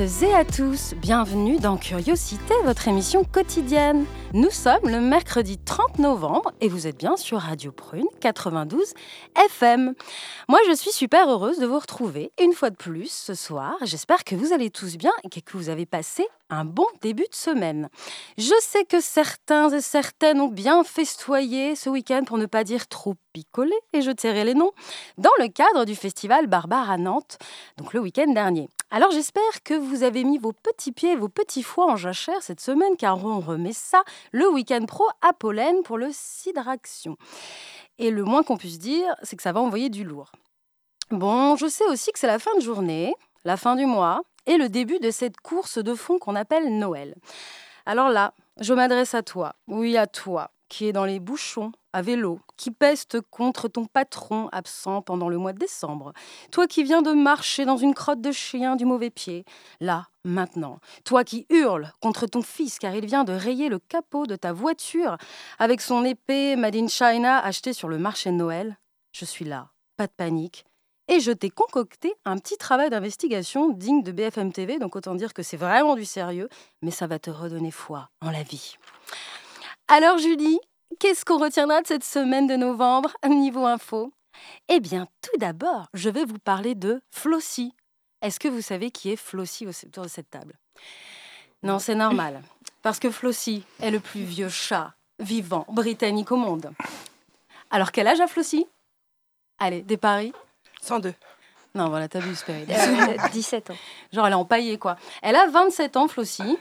Et à tous, bienvenue dans Curiosité, votre émission quotidienne. Nous sommes le mercredi 30 novembre et vous êtes bien sur Radio Prune 92 FM. Moi je suis super heureuse de vous retrouver une fois de plus ce soir. J'espère que vous allez tous bien et que vous avez passé un bon début de semaine. Je sais que certains et certaines ont bien festoyé ce week-end pour ne pas dire trop picolé, et je tairai les noms, dans le cadre du festival Barbare à Nantes, donc le week-end dernier. Alors j'espère que vous avez mis vos petits pieds et vos petits foies en jachère cette semaine, car on remet ça le week-end pro à Pollen pour le Cidraction. Et le moins qu'on puisse dire, c'est que ça va envoyer du lourd. Bon, je sais aussi que c'est la fin de journée, la fin du mois, et le début de cette course de fond qu'on appelle Noël. Alors là, je m'adresse à toi, oui à toi, qui est dans les bouchons, à vélo, qui peste contre ton patron absent pendant le mois de décembre. Toi qui viens de marcher dans une crotte de chien du mauvais pied, là, maintenant. Toi qui hurles contre ton fils car il vient de rayer le capot de ta voiture avec son épée Made in China achetée sur le marché de Noël. Je suis là, pas de panique, et je t'ai concocté un petit travail d'investigation digne de BFM TV, donc autant dire que c'est vraiment du sérieux, mais ça va te redonner foi en la vie. Alors Julie, qu'est-ce qu'on retiendra de cette semaine de novembre niveau info? Eh bien, tout d'abord, je vais vous parler de Flossie. Est-ce que vous savez qui est Flossie autour de cette table? Non, c'est normal, parce que Flossie est le plus vieux chat vivant britannique au monde. Alors quel âge a Flossie? Allez, des paris? 102. Non, voilà, t'as vu, Perry. 17 ans. Genre, elle est empaillée, quoi. Elle a 27 ans, Flossie.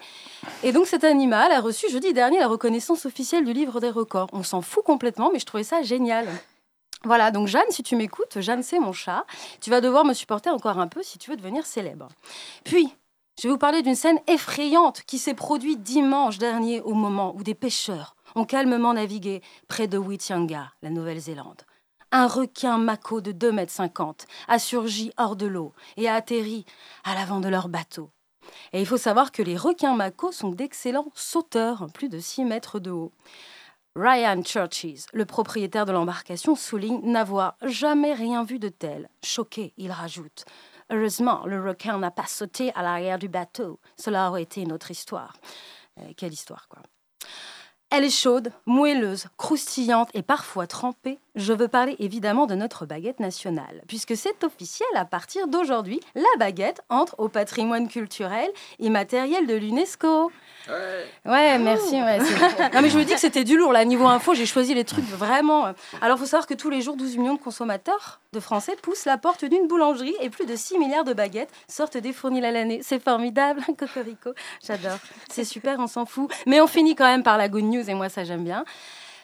Et donc, cet animal a reçu jeudi dernier la reconnaissance officielle du livre des records. On s'en fout complètement, mais je trouvais ça génial. Voilà, donc Jeanne, si tu m'écoutes, Jeanne, c'est mon chat. Tu vas devoir me supporter encore un peu si tu veux devenir célèbre. Puis, je vais vous parler d'une scène effrayante qui s'est produite dimanche dernier au moment où des pêcheurs ont calmement navigué près de Whitianga, la Nouvelle-Zélande un requin mako de 2,50 mètres a surgi hors de l'eau et a atterri à l'avant de leur bateau. Et il faut savoir que les requins mako sont d'excellents sauteurs, plus de 6 mètres de haut. Ryan Churches, le propriétaire de l'embarcation, souligne n'avoir jamais rien vu de tel. Choqué, il rajoute Heureusement, le requin n'a pas sauté à l'arrière du bateau. Cela aurait été une autre histoire. Euh, quelle histoire, quoi. Elle est chaude, moelleuse, croustillante et parfois trempée. Je veux parler évidemment de notre baguette nationale, puisque c'est officiel à partir d'aujourd'hui, la baguette entre au patrimoine culturel immatériel de l'UNESCO. Ouais, merci. Ouais, non, mais je me dis que c'était du lourd, là. Niveau info, j'ai choisi les trucs vraiment. Alors, il faut savoir que tous les jours, 12 millions de consommateurs de Français poussent la porte d'une boulangerie et plus de 6 milliards de baguettes sortent des fournils à l'année. C'est formidable, Cocorico. J'adore. C'est super, on s'en fout. Mais on finit quand même par la good news, et moi, ça, j'aime bien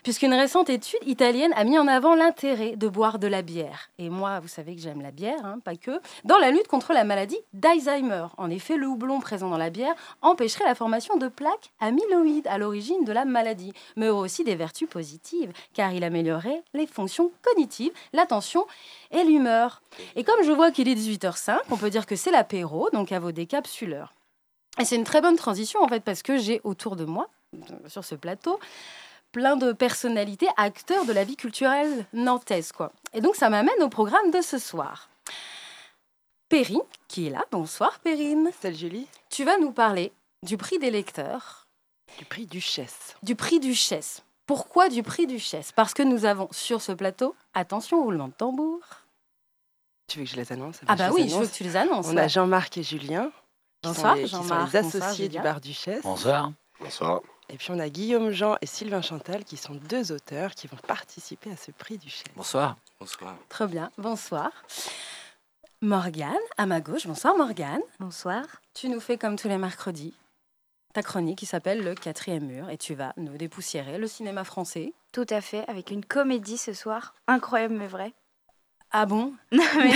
puisqu'une récente étude italienne a mis en avant l'intérêt de boire de la bière. Et moi, vous savez que j'aime la bière, hein, pas que, dans la lutte contre la maladie d'Alzheimer. En effet, le houblon présent dans la bière empêcherait la formation de plaques amyloïdes à l'origine de la maladie, mais aussi des vertus positives, car il améliorerait les fonctions cognitives, l'attention et l'humeur. Et comme je vois qu'il est 18h05, on peut dire que c'est l'apéro, donc à vos décapsuleurs. Et c'est une très bonne transition en fait parce que j'ai autour de moi, sur ce plateau, plein de personnalités, acteurs de la vie culturelle nantaise. Quoi. Et donc ça m'amène au programme de ce soir. Perrine, qui est là. Bonsoir Perrine. Salut Julie. Tu vas nous parler du prix des lecteurs. Du prix Duchesse. Du prix Duchesse. Pourquoi du prix Duchesse? Parce que nous avons sur ce plateau, attention, roulement de tambour. Tu veux que je les annonce? Ah bah oui, je veux que tu les annonces. On a Jean-Marc et Julien. Bonsoir, Jean-Marc. les associés du bar Duchesse. Bonsoir. Bonsoir. Et puis on a Guillaume Jean et Sylvain Chantal qui sont deux auteurs qui vont participer à ce prix du chef. Bonsoir. Bonsoir. Très bien, bonsoir. Morgane, à ma gauche. Bonsoir Morgane. Bonsoir. Tu nous fais comme tous les mercredis ta chronique qui s'appelle Le quatrième mur et tu vas nous dépoussiérer le cinéma français. Tout à fait, avec une comédie ce soir. Incroyable mais vrai. Ah bon Non mais...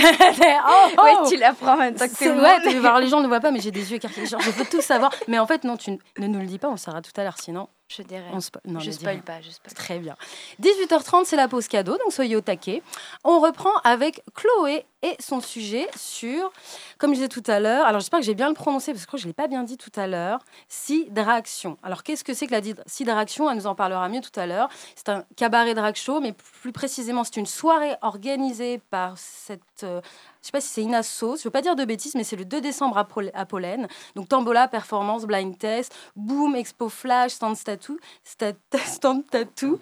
oh, oh ouais, tu l'apprends maintenant que c'est Ouais, voir, les gens ne voient pas, mais j'ai des yeux écarquillés. Genre, je veux tout savoir. Mais en fait, non, tu ne nous le dis pas, on saura tout à l'heure. Sinon, Je dirais. On spo- non, spoil pas, je spoil pas. Très bien. 18h30, c'est la pause cadeau, donc soyez au taquet. On reprend avec Chloé et son sujet sur, comme je disais tout à l'heure, alors j'espère que j'ai bien le prononcé parce que je crois que je ne l'ai pas bien dit tout à l'heure, sidraction. Alors qu'est-ce que c'est que la sidraction? Elle nous en parlera mieux tout à l'heure. C'est un cabaret drag show, mais plus précisément, c'est une soirée organisée par cette. euh, je sais pas si c'est une asso, je veux pas dire de bêtises, mais c'est le 2 décembre à, Pol- à Pollen. Donc Tambola, performance, blind test, boom, expo flash, stand tattoo, stand tattoo.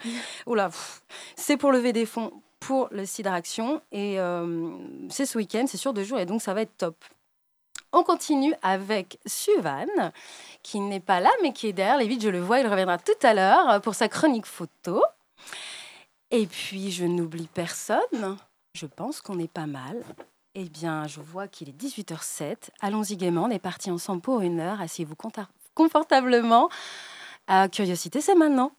Oula, c'est pour lever des fonds pour le Sidraction et euh, c'est ce week-end, c'est sur deux jours et donc ça va être top. On continue avec Suvan, qui n'est pas là, mais qui est derrière les vides. Je le vois, il reviendra tout à l'heure pour sa chronique photo. Et puis, je n'oublie personne. Je pense qu'on est pas mal. Eh bien, je vois qu'il est 18h07. Allons-y gaiement. On est parti ensemble pour une heure. Asseyez-vous confortablement. Euh, curiosité, c'est maintenant.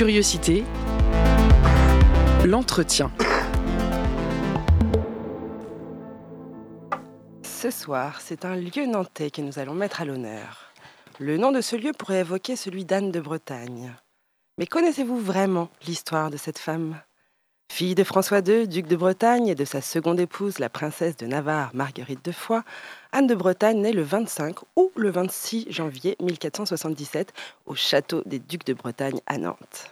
Curiosité. L'entretien. Ce soir, c'est un lieu nantais que nous allons mettre à l'honneur. Le nom de ce lieu pourrait évoquer celui d'Anne de Bretagne. Mais connaissez-vous vraiment l'histoire de cette femme? Fille de François II, duc de Bretagne, et de sa seconde épouse, la princesse de Navarre, Marguerite de Foix, Anne de Bretagne naît le 25 ou le 26 janvier 1477 au château des ducs de Bretagne à Nantes.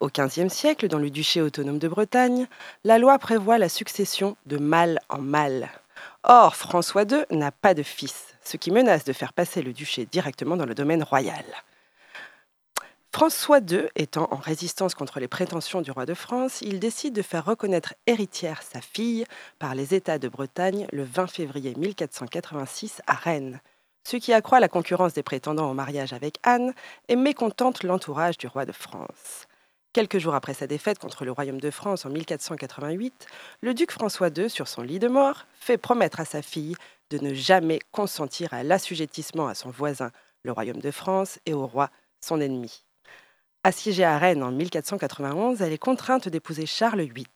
Au XVe siècle, dans le duché autonome de Bretagne, la loi prévoit la succession de mâle en mâle. Or, François II n'a pas de fils, ce qui menace de faire passer le duché directement dans le domaine royal. François II étant en résistance contre les prétentions du roi de France, il décide de faire reconnaître héritière sa fille par les États de Bretagne le 20 février 1486 à Rennes, ce qui accroît la concurrence des prétendants au mariage avec Anne et mécontente l'entourage du roi de France. Quelques jours après sa défaite contre le royaume de France en 1488, le duc François II, sur son lit de mort, fait promettre à sa fille de ne jamais consentir à l'assujettissement à son voisin, le royaume de France, et au roi, son ennemi. Assiégée à Rennes en 1491, elle est contrainte d'épouser Charles VIII,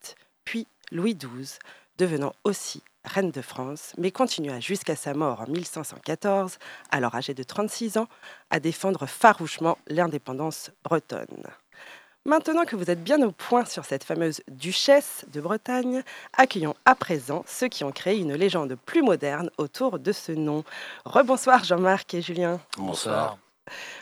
puis Louis XII, devenant aussi reine de France, mais continua jusqu'à sa mort en 1514, alors âgée de 36 ans, à défendre farouchement l'indépendance bretonne. Maintenant que vous êtes bien au point sur cette fameuse duchesse de Bretagne, accueillons à présent ceux qui ont créé une légende plus moderne autour de ce nom. Rebonsoir Jean-Marc et Julien. Bonsoir.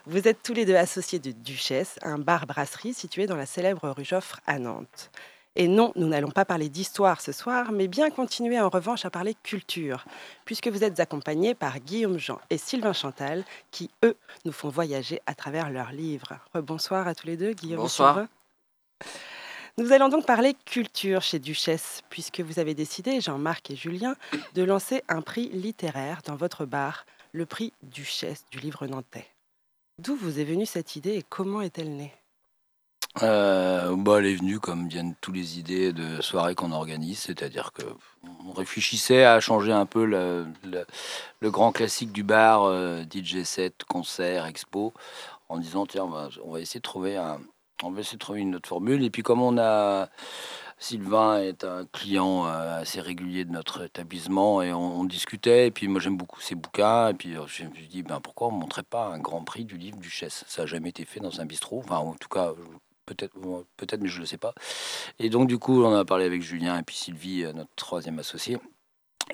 Vous êtes tous les deux associés de Duchesse, un bar-brasserie situé dans la célèbre rue Joffre à Nantes. Et non, nous n'allons pas parler d'histoire ce soir, mais bien continuer en revanche à parler culture, puisque vous êtes accompagnés par Guillaume Jean et Sylvain Chantal, qui, eux, nous font voyager à travers leurs livres. Rebonsoir à tous les deux, Guillaume Bonsoir. Nous allons donc parler culture chez Duchesse, puisque vous avez décidé, Jean-Marc et Julien, de lancer un prix littéraire dans votre bar, le prix Duchesse du livre nantais. D'où vous est venue cette idée et comment est-elle née? Euh, bah, elle est venue comme viennent toutes les idées de soirées qu'on organise, c'est-à-dire que on réfléchissait à changer un peu le, grand classique du bar, euh, DJ set, concert, expo, en disant tiens, on va, on va essayer de trouver un, on va essayer de trouver une autre formule. Et puis comme on a Sylvain est un client euh, assez régulier de notre établissement et on, discutait. Et puis moi j'aime beaucoup ses bouquins. Et puis euh, je me suis dit ben pourquoi on ne montrait pas un grand prix du livre Duchesse? Ça n'a jamais été fait dans un bistrot. Enfin en tout cas peut-être peut-être mais je ne sais pas. Et donc du coup on a parlé avec Julien et puis Sylvie, euh, notre troisième associé.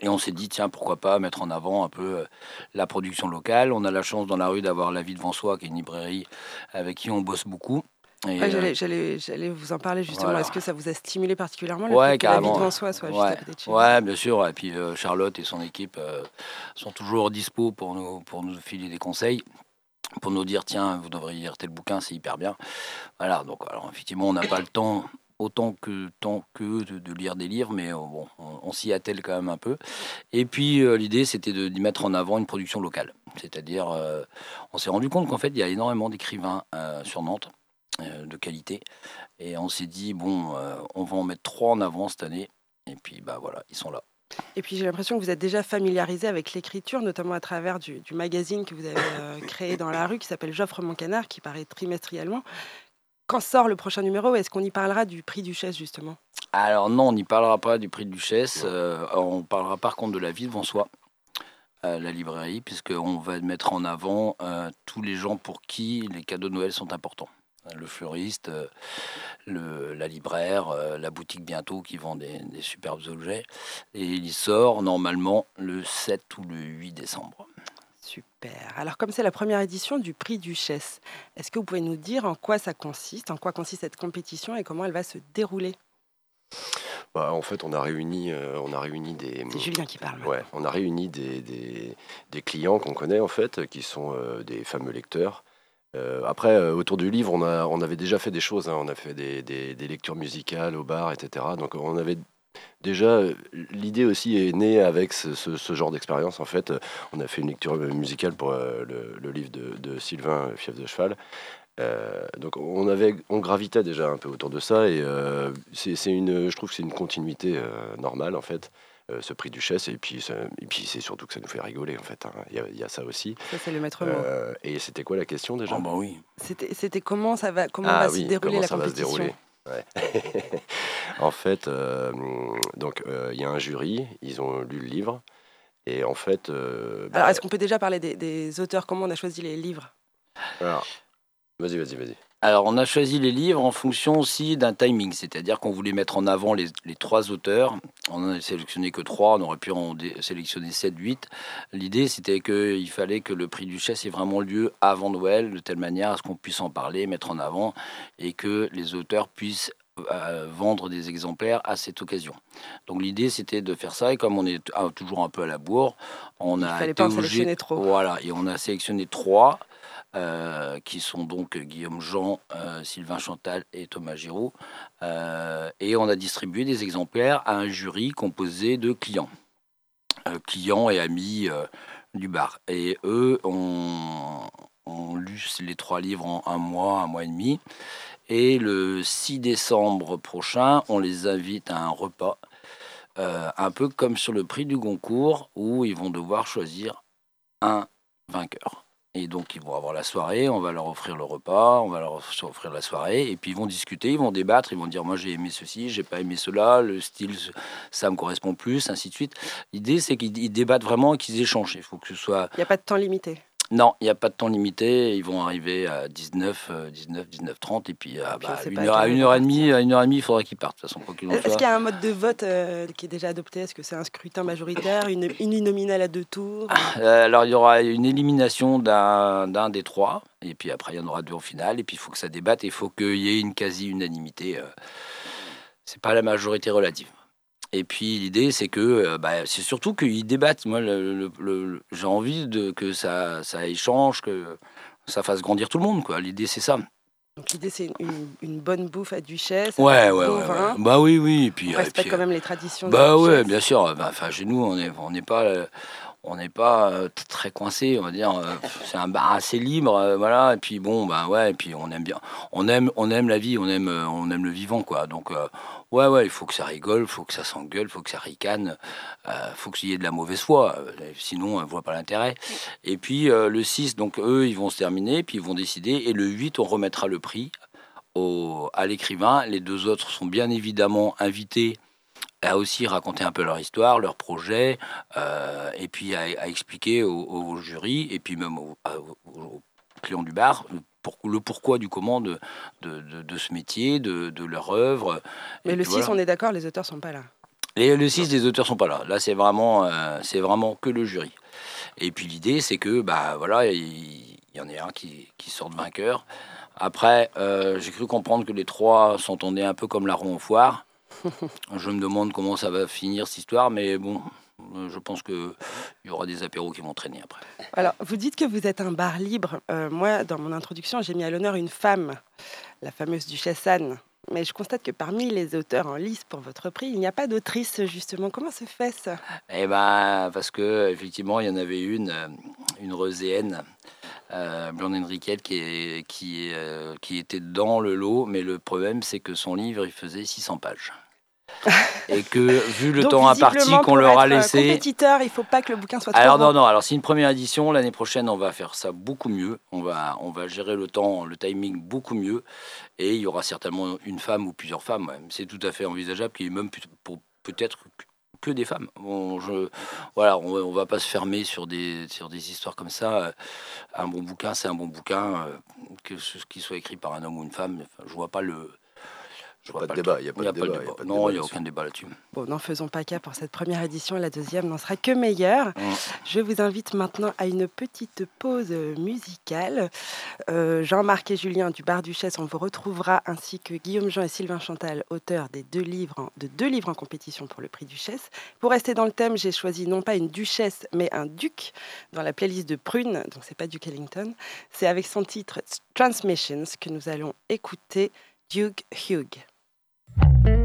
Et on s'est dit, tiens, pourquoi pas mettre en avant un peu la production locale. On a la chance dans la rue d'avoir La Vie devant soi, qui est une librairie avec qui on bosse beaucoup. Ouais, euh, J'allais vous en parler justement. voilà. Est-ce que ça vous a stimulé particulièrement le Ouais, fait que la vie devant soi soit juste à côté de chez Ouais, bien sûr. Et puis euh, Charlotte et son équipe euh, sont toujours dispo pour nous, pour nous filer des conseils, pour nous dire tiens, vous devriez lire tel bouquin, c'est hyper bien. Voilà. Donc, alors effectivement, on n'a pas le temps autant que tant que de, de lire des livres, mais bon, on, on s'y attelle quand même un peu. Et puis euh, l'idée, c'était de, d'y mettre en avant une production locale. C'est-à-dire, euh, on s'est rendu compte qu'en fait, il y a énormément d'écrivains euh, sur Nantes de qualité, et on s'est dit bon, euh, on va en mettre trois en avant cette année. Et puis, bah voilà, ils sont là. Et puis j'ai l'impression que vous êtes déjà familiarisé avec l'écriture, notamment à travers du, du magazine que vous avez euh, créé dans la rue qui s'appelle J'offre mon canard, qui paraît trimestriellement. Quand sort le prochain numéro Est-ce qu'on y parlera du prix Duchesse justement? Alors non, on n'y parlera pas du prix Duchesse. euh, on parlera par contre de la vie devant soi. à la librairie, puisqu'on va mettre en avant euh, tous les gens pour qui les cadeaux de Noël sont importants. Le fleuriste, euh, le, la libraire, euh, la boutique bientôt qui vend des, des superbes objets. Et il sort normalement le 7 ou le 8 décembre. Super. Alors, comme c'est la première édition du prix Duchesse, est-ce que vous pouvez nous dire en quoi ça consiste, en quoi consiste cette compétition et comment elle va se dérouler? Bah, en fait, on a réuni, euh, on a réuni des. C'est Julien qui parle. Ouais, on a réuni des, des, des clients qu'on connaît en fait, qui sont euh, des fameux lecteurs. Euh, après, euh, autour du livre, on, avait déjà fait des choses. hein. On a fait des, lectures musicales au bar, etc. Donc, on avait déjà euh, l'idée aussi est née avec ce, genre d'expérience. En fait, on a fait une lecture musicale pour le, livre de, Sylvain Fief de cheval. Donc, on avait, on gravitait déjà un peu autour de ça, et c'est une, je trouve que c'est une continuité normale en fait. Euh, ce prix Duchesse et puis et puis c'est surtout que ça nous fait rigoler en fait hein. il y, a- il y a ça aussi Ça, c'est le maître mot. euh, et c'était quoi la question déjà? Ah bah oui. C'était c'était comment ça va, comment Ah va oui, se dérouler comment la ça va se compétition? dérouler Ouais. En fait, euh, donc euh, il y a un jury, ils ont lu le livre et en fait, euh, bah, Alors, est-ce qu'on peut déjà parler des, des auteurs? Comment on a choisi les livres? Alors, vas-y, vas-y, vas-y. Alors, on a choisi les livres en fonction aussi d'un timing, c'est-à-dire qu'on voulait mettre en avant les, les trois auteurs. On n'en a sélectionné que trois, on aurait pu en sélectionner 7, 8. L'idée, c'était qu'il fallait que le prix Duchesse ait vraiment lieu avant Noël, de telle manière à ce qu'on puisse en parler, mettre en avant, et que les auteurs puissent euh, vendre des exemplaires à cette occasion. Donc l'idée, c'était de faire ça, et comme on est ah, toujours un peu à la bourre, on Il a fallait été pas en obligé- sélectionner trop. Voilà, et on a sélectionné trois euh, qui sont donc Guillaume Jean, euh, Sylvain Chantal et Thomas Giraud. Euh, et on a distribué des exemplaires à un jury composé de clients, clients et amis du bar. Et eux ont, ont lu les trois livres en un mois, un mois et demi. Et le 6 décembre prochain, on les invite à un repas, un peu comme sur le prix du Goncourt, où ils vont devoir choisir un vainqueur. Et donc, ils vont avoir la soirée, on va leur offrir le repas, on va leur offrir la soirée, et puis ils vont discuter, ils vont débattre, ils vont dire Moi, j'ai aimé ceci, j'ai pas aimé cela, le style, ça me correspond plus, ainsi de suite. L'idée, c'est qu'ils ils débattent vraiment et qu'ils échangent. Il faut que ce soit. Il n'y a pas de temps limité. Non, il n'y a pas de temps limité, ils vont arriver à 19, euh, 19, 19, 30, et puis, à puis bah, une heure, à une heure heure et demie, à une heure et demie, il faudra qu'ils partent, de toute façon, quoi qu'il en Est-ce soit. qu'il y a un mode de vote euh, qui est déjà adopté? Est-ce que c'est un scrutin majoritaire, une uninominale à deux tours? Euh, alors, il y aura une élimination d'un d'un des trois, et puis après, il y en aura deux en finale, et puis il faut que ça débatte, et il faut qu'il y ait une quasi-unanimité. euh, c'est pas la majorité relative. Et puis l'idée, c'est que euh, bah, c'est surtout qu'ils débattent. Moi, le- le- le- j'ai envie de, que ça, ça échange, que ça fasse grandir tout le monde. quoi. L'idée, c'est ça. Donc l'idée, c'est une, une bonne bouffe à Duchesse. Ouais, ouais, ouais, vin. Bah oui, oui. Et puis, On et respecte puis, quand même les traditions. Bah ouais, bien sûr. Bah, Enfin, chez nous, on n'est on n'est pas, euh, on n'est pas euh, très coincé, on va dire. euh, C'est un bar assez libre, euh, voilà. Et puis bon, bah ouais. Et puis on aime bien, on aime, on aime la vie, on aime, on aime le vivant, quoi. Donc ouais, ouais, il faut que ça rigole, il faut que ça s'engueule, il faut que ça ricane, il faut qu'il y ait de la mauvaise foi. Sinon, on voit pas l'intérêt. Et puis le 6, donc eux, ils vont se terminer, puis ils vont décider. Et le 8, on remettra le prix au, à l'écrivain. Les deux autres sont bien évidemment invités à aussi raconter un peu leur histoire, leur projet, euh, et puis à, à expliquer au, au jury, et puis même au- aux, aux clients du bar, le, pour- le pourquoi du comment de, de, de- de ce métier, de, de leur œuvre. Mais Et le puis 6, voilà. on est d'accord, les auteurs sont pas là. Et le 6, les auteurs sont pas là. Là, c'est vraiment, euh, c'est vraiment que le jury. Et puis l'idée, c'est que, bah voilà, il y, en a un qui, qui sort de vainqueur. Après, euh, j'ai cru comprendre que les trois s'entendaient un peu comme la roue en foire. Je me demande comment ça va finir cette histoire, mais bon, euh, je pense qu'il y aura des apéros qui vont traîner après. Alors, vous dites que vous êtes un bar libre. Euh, moi, dans mon introduction, j'ai mis à l'honneur une femme, la fameuse Duchesse Anne. Mais je constate que parmi les auteurs en lice pour votre prix, il n'y a pas d'autrice, justement. Comment se fait ça? Eh ben, parce que effectivement, il y en avait une, euh, une Roséenne, euh, Blonde Henriquette, qui, est, qui, est, qui était dans le lot, mais le problème, c'est que son livre, il faisait 600 pages. Et que, vu le Donc, temps imparti qu'on leur a euh, laissé. compétiteur, il faut pas que le bouquin soit trop Alors non, non, alors c'est une première édition. L'année prochaine, on va faire ça beaucoup mieux. On va, on va gérer le temps, le timing beaucoup mieux. Et il y aura certainement une femme ou plusieurs femmes. C'est tout à fait envisageable qu'il y ait même pour- peut-être que des femmes. Bon, je, voilà, on, on va pas se fermer sur des, sur des histoires comme ça. Un bon bouquin, c'est un bon bouquin, euh, que ce qu'il soit écrit par un homme ou une femme. Je vois pas le. Je vois Pas de le débat, truc. il y a pas de y a pas de débat, y a pas Non, il n'y a là-dessus. aucun débat là-dessus. Bon, n'en faisons pas cas pour cette première édition. La deuxième n'en sera que meilleure. Mm. Je vous invite maintenant à une petite pause musicale. Euh, Jean-Marc et Julien du Bar Duchesse, on vous retrouvera, ainsi que Guillaume Jean et Sylvain Chantal, auteurs des deux livres en- de deux livres en compétition pour le prix Duchesse. Pour rester dans le thème, j'ai choisi non pas une duchesse, mais un duc dans la playlist de Prune, donc c'est pas Duke Ellington. C'est avec son titre Transmissions que nous allons écouter Duke Hugh. Vous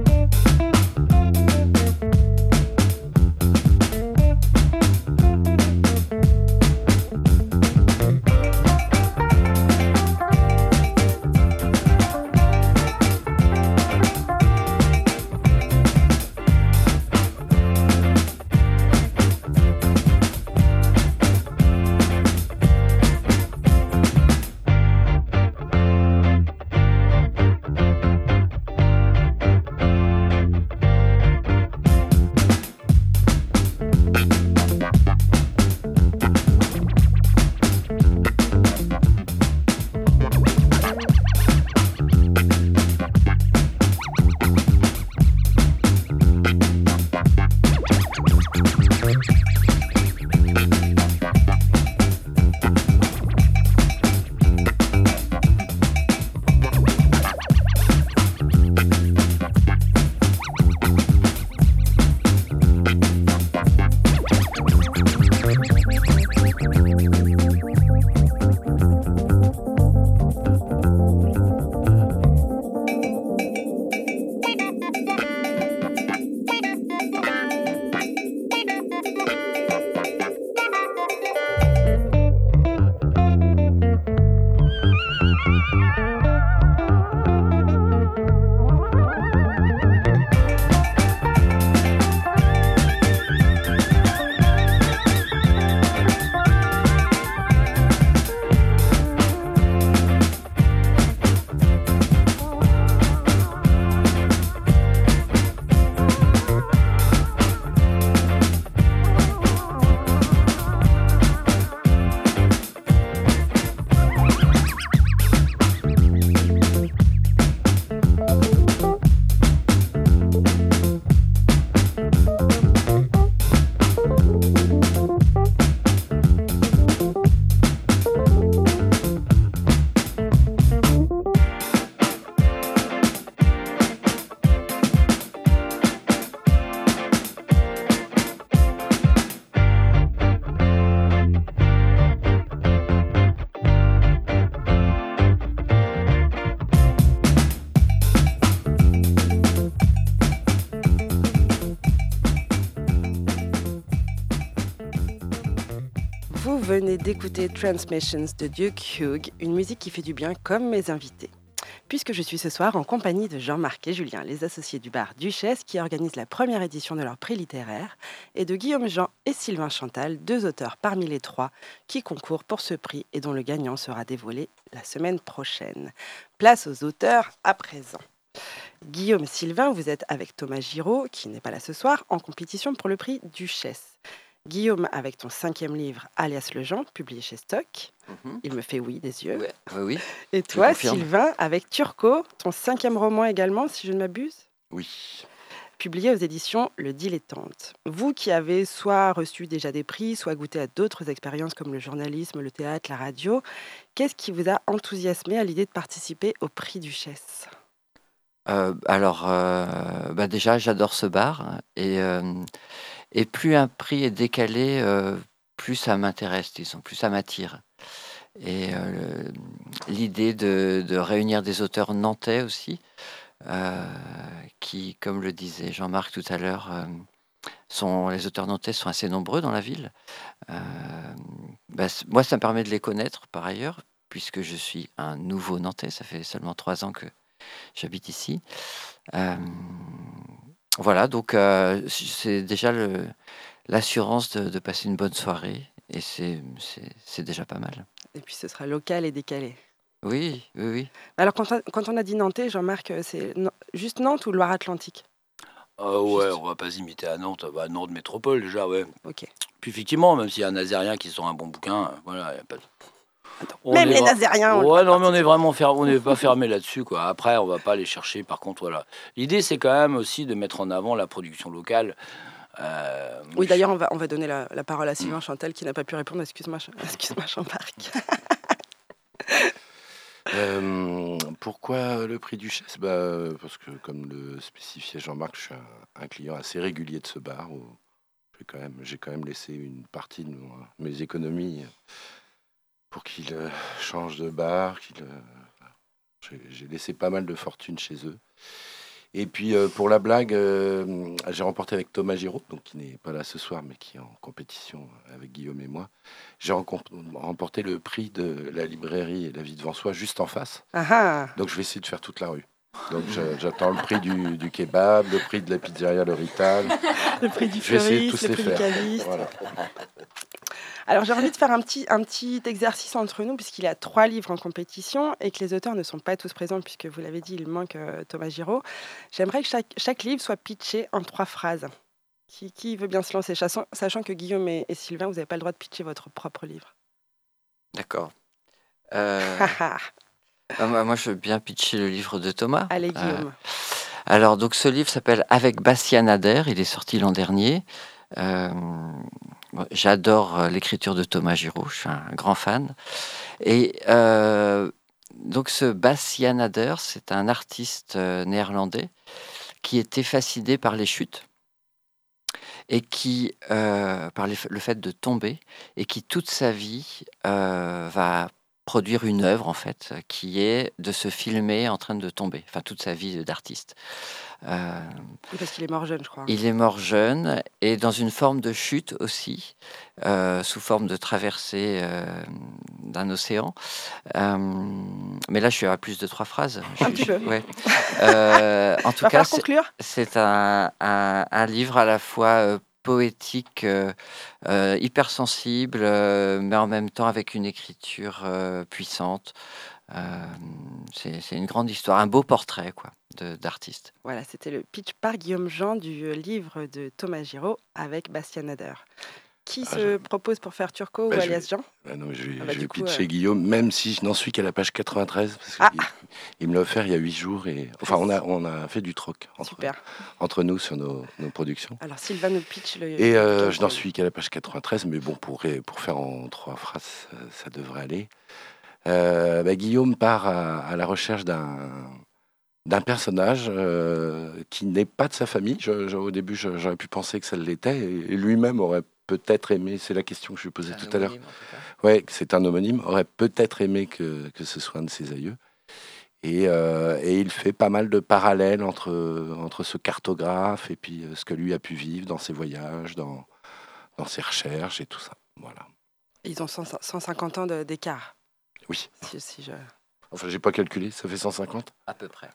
venez d'écouter Transmissions de Duke Hugh, une musique qui fait du bien comme mes invités. Puisque je suis ce soir en compagnie de Jean-Marc et Julien, les associés du bar Duchesse, qui organisent la première édition de leur prix littéraire, et de Guillaume Jean et Sylvain Chantal, deux auteurs parmi les trois qui concourent pour ce prix et dont le gagnant sera dévoilé la semaine prochaine. Place aux auteurs à présent. Guillaume Sylvain, vous êtes avec Thomas Giraud, qui n'est pas là ce soir, en compétition pour le prix Duchesse. Guillaume, avec ton cinquième livre, Alias Le Jean, publié chez Stock. Mhm. Il me fait oui des yeux. Ouais, oui, oui. Et toi. Sylvain, avec Turco, ton cinquième roman également, si je ne m'abuse, Oui. publié aux éditions Le Dilettante. Vous qui avez soit reçu déjà des prix, soit goûté à d'autres expériences comme le journalisme, le théâtre, la radio, qu'est-ce qui vous a enthousiasmé à l'idée de participer au prix Duchesse? Euh, alors, euh, bah déjà, j'adore ce bar. Et, euh, et plus un prix est décalé, euh, plus ça m'intéresse, disons, plus ça m'attire. Et euh, l'idée de, réunir des auteurs nantais aussi, euh, qui, comme le disait Jean-Marc tout à l'heure, sont, les auteurs nantais sont assez nombreux dans la ville. Bah, moi, ça me permet de les connaître par ailleurs, puisque je suis un nouveau nantais. Ça fait seulement trois ans que j'habite ici. Voilà, donc euh, c'est déjà l'assurance de, de passer une bonne soirée et c'est déjà pas mal. Et puis ce sera local et décalé. Oui, oui, oui. Alors quand on, quand on a dit Nantais, Jean-Marc, euh, c'est juste Nantes ou Loire-Atlantique? Ah ouais, Juste. on va pas imiter à Nantes, bah, Nantes métropole déjà, ouais. Ok. Puis effectivement, même s'il y a un Nazérien qui sort un bon bouquin, euh, voilà, y a pas de... On Même les vra- Nazériens. on- Ouais, non, mais on est vraiment on n'est pas fermé là-dessus, quoi. Après, on va pas les chercher. Par contre, voilà. L'idée, c'est quand même aussi de mettre en avant la production locale. Euh, Oui, je- d'ailleurs, on va, on va donner la, la parole à Sylvain Chantal qui n'a pas pu répondre. Excuse-moi, excuse-moi Jean-Marc. Euh, pourquoi le prix du Chess bah, Parce que, comme le spécifiait Jean-Marc, je suis un, un client assez régulier de ce bar. J'ai, quand même, j'ai quand même laissé une partie de mes économies pour qu'il euh, change de bar. Qu'il, euh, j'ai, laissé pas mal de fortune chez eux. Et puis, euh, pour la blague, euh, j'ai remporté avec Thomas Giraud, donc qui n'est pas là ce soir, mais qui est en compétition avec Guillaume et moi. J'ai remporté le prix de la librairie La Vie devant soi, juste en face. Ah ah Donc je vais essayer de faire toute la rue. Donc j'attends le prix du, du kebab, le prix de la pizzeria Le Rital. Le prix du Je vais essayer de fleuriste, tous le les prix du faire. caviste. Voilà. Alors j'ai envie de faire un petit, un petit exercice entre nous, puisqu'il y a trois livres en compétition et que les auteurs ne sont pas tous présents, puisque vous l'avez dit, il manque euh, Thomas Giraud. J'aimerais que chaque, chaque livre soit pitché en trois phrases. Qui, qui veut bien se lancer, sachant, sachant que Guillaume et, et Sylvain, vous n'avez pas le droit de pitcher votre propre livre. D'accord. Euh, Ah, moi, je veux bien pitcher le livre de Thomas. Allez Euh, Guillaume. Alors, donc, ce livre s'appelle Avec Bastien Nader. Il est sorti l'an dernier. Euh, J'adore euh, l'écriture de Thomas Giraud. Je suis un grand fan. Et donc, ce Bastien Nader, c'est un artiste néerlandais qui était fasciné par les chutes et qui, euh, par les- le fait de tomber, et qui toute sa vie euh, va produire une œuvre en fait qui est de se filmer en train de tomber, enfin toute sa vie d'artiste. Euh, Oui, parce qu'il est mort jeune, je crois. il est mort jeune et dans une forme de chute aussi, euh, sous forme de traversée euh, d'un océan. Euh, mais là, je suis à plus de trois phrases. Un Je- petit je- peu. ouais. Euh, en tout Va cas, c'est- un, un- un livre à la fois euh, poétique, euh, euh, hypersensible, euh, mais en même temps avec une écriture puissante. C'est une grande histoire, un beau portrait quoi d'artiste. Voilà, c'était le pitch par Guillaume Jean du livre de Thomas Giraud avec Bastien Nader. Qui Ah, se je- propose pour faire Turco Bah, ou alias Jean Ah non, je vais, Ah bah, je du vais coup, pitcher euh, Guillaume, même si je n'en suis qu'à la page 93, parce Ah. qu'il il me l'a offert il y a huit jours. Et, enfin, on a, on a fait du troc entre, nous sur nos, nos productions. Alors Sylvain nous pitch le. Et euh, je n'en suis qu'à la page 93, mais bon, pour, faire en trois phrases, ça, ça devrait aller. Euh, bah, Guillaume part à, à la recherche d'un d'un personnage euh, qui n'est pas de sa famille. Je- je- au début, j'aurais pu penser que ça l'était, et, et lui-même aurait peut-être aimé, c'est la question que je lui posais tout à l'heure, Ouais, c'est un homonyme, aurait peut-être aimé que, que ce soit un de ses aïeux. Et, euh, et il fait pas mal de parallèles entre, entre ce cartographe et puis euh, ce que lui a pu vivre dans ses voyages, dans, dans ses recherches et tout ça. Voilà. Ils ont 100 150 ans d'écart. Oui. Si, si je... Enfin, j'ai pas calculé, ça fait 150 À peu près.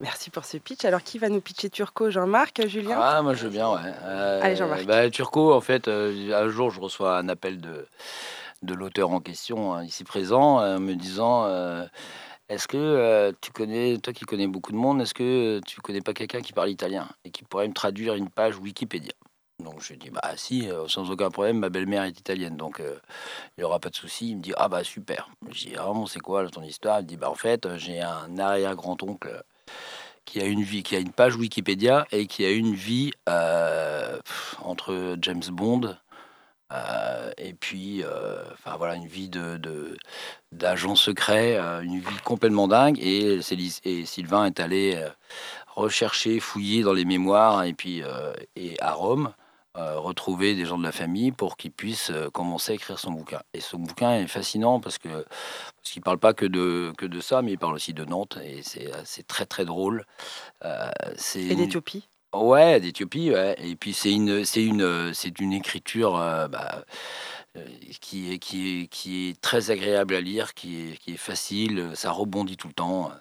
Merci pour ce pitch. Alors qui va nous pitcher Turco Jean-Marc, Julien? Ah, moi je veux bien, ouais. Euh, Allez, Jean-Marc. bah, Turco, en fait, euh, un jour je reçois un appel de, de l'auteur en question, hein, ici présent, euh, me disant euh, Est-ce que euh, tu connais, toi qui connais beaucoup de monde, est-ce que tu connais pas quelqu'un qui parle italien et qui pourrait me traduire une page Wikipédia? Donc je lui dis bah si, euh, sans aucun problème, ma belle-mère est italienne, donc euh, il n'y aura pas de souci. Il me dit ah bah super. Je dis ah bon c'est quoi ton histoire? Il me dit bah en fait j'ai un arrière-grand-oncle qui a une vie, qui a une page Wikipédia et qui a une vie euh, entre James Bond euh, et puis, euh, enfin voilà, une vie de d'agent secret, une vie complètement dingue. Et, et Sylvain est allé rechercher, fouiller dans les mémoires et puis et à Rome. Euh, retrouver des gens de la famille pour qu'ils puissent euh, commencer à écrire son bouquin. Et ce bouquin est fascinant parce que parce qu'il parle pas que de que de ça, mais il parle aussi de Nantes et c'est c'est très très drôle. Euh, c'est Et une- d'Éthiopie. Ouais, d'Éthiopie, ouais. Et puis c'est une, c'est une, c'est une écriture euh, bah, euh, qui est, qui est, qui est très agréable à lire, qui est, qui est facile. Ça rebondit tout le temps.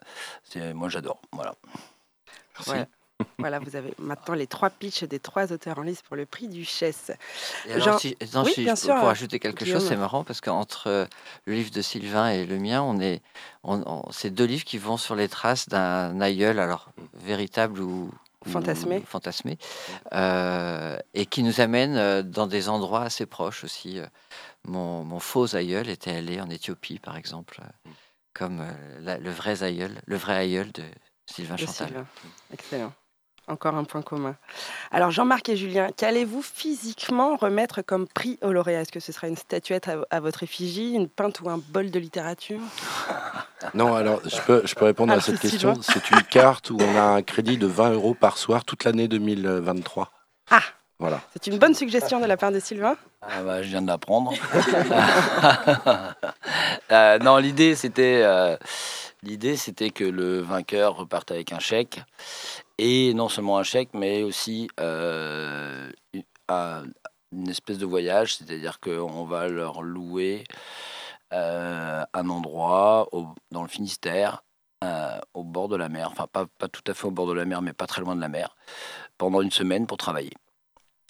C'est, moi, j'adore. Voilà. Merci. Ouais. Voilà, vous avez maintenant les trois pitchs des trois auteurs en liste pour le prix du Chess. Et alors, Jean- si, non, Oui, si bien je- sûr, pour ajouter quelque Guillaume. chose, c'est marrant parce qu'entre euh, le livre de Sylvain et le mien, on est, on, on- c'est deux livres qui vont sur les traces d'un aïeul, alors véritable ou, ou Fantasmé. euh, et qui nous amène euh, dans des endroits assez proches aussi. Mon, mon faux aïeul était allé en Éthiopie, par exemple, comme la- le vrai aïeul, le vrai aïeul de Sylvain de Chantal. Sylvain. Excellent. Encore un point commun. Alors Jean-Marc et Julien, qu'allez-vous physiquement remettre comme prix au lauréat? Est-ce que ce sera une statuette à, à votre effigie, une pinte ou un bol de littérature? Non, alors je peux, je peux répondre Alors, à cette c'est question. C'est une carte où on a un crédit de 20 euros par soir toute l'année 2023. Ah Voilà. C'est une bonne suggestion de la part de Sylvain? Ah bah, je viens de l'apprendre. Euh, non, l'idée c'était euh, l'idée c'était que le vainqueur reparte avec un chèque et non seulement un chèque, mais aussi euh, une, un- une espèce de voyage, c'est-à-dire qu'on va leur louer euh, un endroit au- dans le Finistère. euh, au bord de la mer, enfin pas, pas tout à fait au bord de la mer, mais pas très loin de la mer, pendant une semaine pour travailler.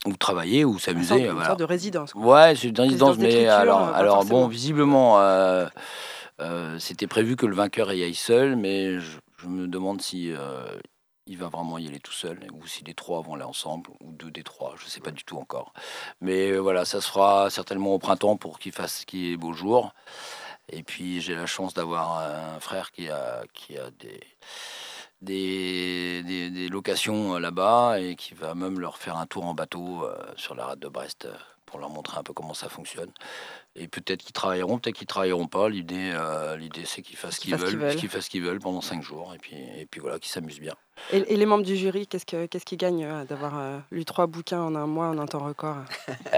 Ou travailler ou Une sorte, s'amuser. une voilà. sorte de résidence. quoi. Ouais, c'est une résidence, Résidence mais alors, alors forcément. bon, visiblement, euh, c'était prévu que le vainqueur y aille seul, mais je, je me demande si il va vraiment y aller tout seul, ou si les trois vont aller ensemble, ou deux des trois, je sais pas du tout encore. Mais euh, voilà, ça se fera certainement au printemps pour qu'il fasse qu'il y ait beau jour. Et puis j'ai la chance d'avoir un frère qui a, a des, des, locations euh, là-bas et qui va même leur faire un tour en bateau euh, sur la rade de Brest pour leur montrer un peu comment ça fonctionne. Et peut-être qu'ils travailleront, peut-être qu'ils travailleront pas. L'idée, euh, l'idée c'est qu'ils fassent ce Qu'ils veulent, qu'ils fassent ce qu'ils veulent pendant cinq jours et puis, et puis voilà, qu'ils s'amusent bien. Et, et les membres du jury, qu'est-ce que- qu'est-ce qu'ils gagnent euh, d'avoir euh, lu trois bouquins en un mois en un temps record?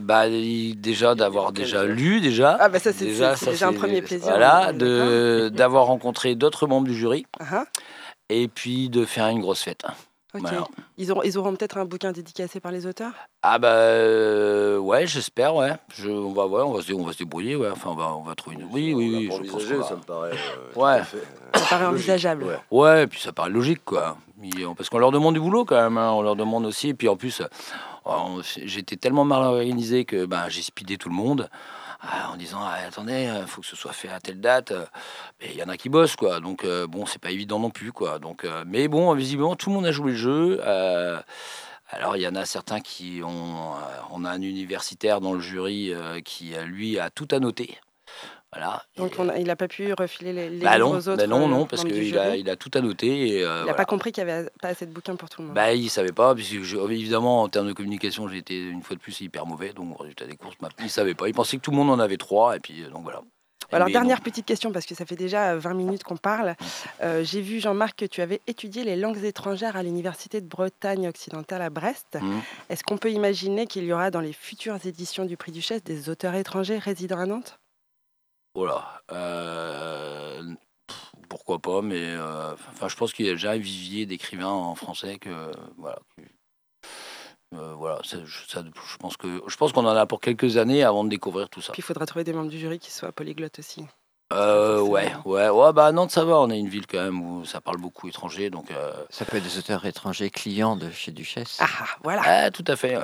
Bah, déjà d'avoir déjà lu déjà. Ah bah ça c'est Déjà, c'est- c'est ça, déjà un premier plaisir. Voilà, de d'avoir rencontré d'autres membres du jury d'accord. Ah, et puis de faire une grosse fête. Ah, ok. Voilà. Ils auront, ils auront peut-être un bouquin dédicacé par les auteurs? Ah bah euh, ouais, j'espère, ouais. Je, on va ouais, on va se, on va se débrouiller, ouais. Enfin, on va, on va trouver une. Oui, oui, oui. Je pense ça me paraît. euh, Ouais. fait, euh, Ça paraît logique. envisageable. Ouais. Ouais, et puis ça paraît logique, quoi. Parce qu'on leur demande du boulot quand même, hein. on leur demande aussi. Et puis en plus, on- j'étais tellement mal organisé que ben, j'ai speedé tout le monde en disant Ah, attendez, il faut que ce soit fait à telle date. euh, Mais il y en a qui bossent, quoi. Donc euh, bon, c'est pas évident non plus, quoi. Donc, euh, mais bon, visiblement, tout le monde a joué le jeu. euh, alors, il y en a certains qui ont. euh, on a un universitaire dans le jury euh, qui, euh, lui, a tout annoté. Voilà. Donc Et, on a- il n'a pas pu refiler les, les bah non, aux autres bah non, euh, non, parce du qu'il a, il a tout annoté. Et, euh, Il n'a voilà. pas compris qu'il n'y avait pas assez de bouquins pour tout le monde. Bah, il savait pas, puisque je- évidemment, en termes de communication, j'ai été une fois de plus hyper mauvais. Donc, résultat des courses, bah, il savait pas. Il pensait que tout le monde en avait trois, et puis euh, donc voilà. Alors, Mais dernière non. petite question, parce que ça fait déjà euh, 20 minutes qu'on parle. Euh, J'ai vu, Jean-Marc, que tu avais étudié les langues étrangères à l'Université de Bretagne occidentale à Brest. Mhm. Est-ce qu'on peut imaginer qu'il y aura dans les futures éditions du Prix Duchesse des auteurs étrangers résidant à Nantes? Voilà. Euh, pff, pourquoi pas, mais euh, enfin, je pense qu'il y a déjà un vivier d'écrivains en français que voilà. que- euh, voilà, ça, je, ça, je pense que je pense qu'on en a pour quelques années avant de découvrir tout ça. Puis il faudra trouver des membres du jury qui soient polyglottes aussi. Euh, ouais, ouais, ouais, bah Nantes ça va, on est une ville quand même où ça parle beaucoup étranger, donc euh, Ça peut être des auteurs étrangers clients de chez Duchesse. Ah, ah, voilà. Ah, tout à fait.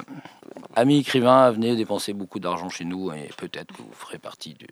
Amis écrivains, venez dépenser beaucoup d'argent chez nous et peut-être que vous ferez partie du,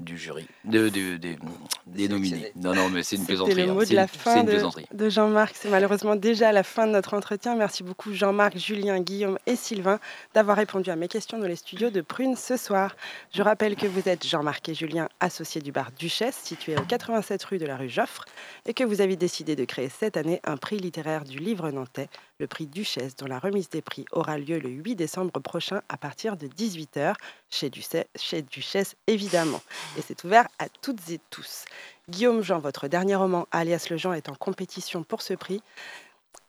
du jury, de, de- des- des nominés. Non, non, mais c'est une C'était plaisanterie. le hein. mot C'est de la fin une de, plaisanterie. de Jean-Marc. C'est malheureusement déjà la fin de notre entretien. Merci beaucoup Jean-Marc, Julien, Guillaume et Sylvain d'avoir répondu à mes questions dans les studios de Prune ce soir. Je rappelle que vous êtes Jean-Marc et Julien, associés du bar Duchesse, situé au 87 rue de la rue Joffre, et que vous avez décidé de créer cette année un prix littéraire du livre nantais, le prix Duchesse, dont la remise des prix aura lieu le 8 décembre prochain à partir de 18h, chez, chez Duchesse évidemment. Et c'est ouvert à toutes et tous. Guillaume Jean, votre dernier roman, alias Le Jean, est en compétition pour ce prix.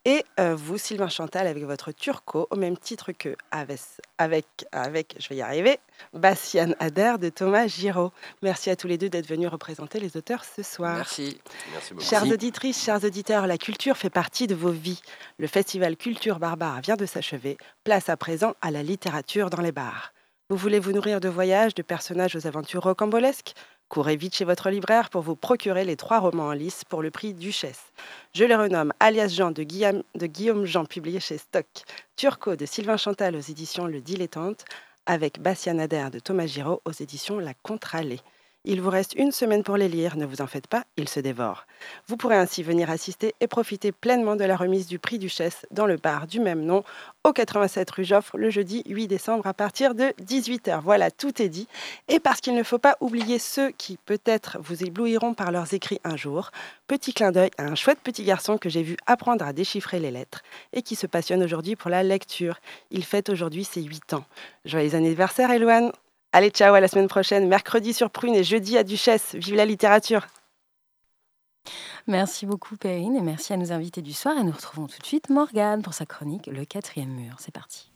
Et euh, vous, Sylvain Chantal, avec votre Turco, au même titre que avec, avec, avec je vais y arriver, Bastian Ader de Thomas Giraud. Merci à tous les deux d'être venus représenter les auteurs ce soir. Merci. Merci beaucoup. Chères Merci. auditrices, chers auditeurs, la culture fait partie de vos vies. Le festival Culture Barbare vient de s'achever. Place à présent à la littérature dans les bars. Vous voulez vous nourrir de voyages, de personnages aux aventures rocambolesques? Courez vite chez votre libraire pour vous procurer les trois romans en lice pour le prix Duchesse. Je les renomme Alias Jean de Guillaume, Jean, publié chez Stock, Turco de Sylvain Chantal aux éditions Le Dilettante, avec Bastien Nader de Thomas Giraud aux éditions La Contralée. Il vous reste une semaine pour les lire, ne vous en faites pas, ils se dévorent. Vous pourrez ainsi venir assister et profiter pleinement de la remise du prix Duchesse dans le bar du même nom au 87 rue Joffre le jeudi 8 décembre à partir de 18h. Voilà, tout est dit. Et parce qu'il ne faut pas oublier ceux qui peut-être vous éblouiront par leurs écrits un jour, petit clin d'œil à un chouette petit garçon que j'ai vu apprendre à déchiffrer les lettres et qui se passionne aujourd'hui pour la lecture. Il fête aujourd'hui ses 8 ans. Joyeux anniversaire, Eloane Allez, ciao, à la semaine prochaine. Mercredi sur Prune et jeudi à Duchesse. Vive la littérature. Merci beaucoup, Perrine, et merci à nos invités du soir. Et nous retrouvons tout de suite Morgane pour sa chronique Le quatrième mur. C'est parti.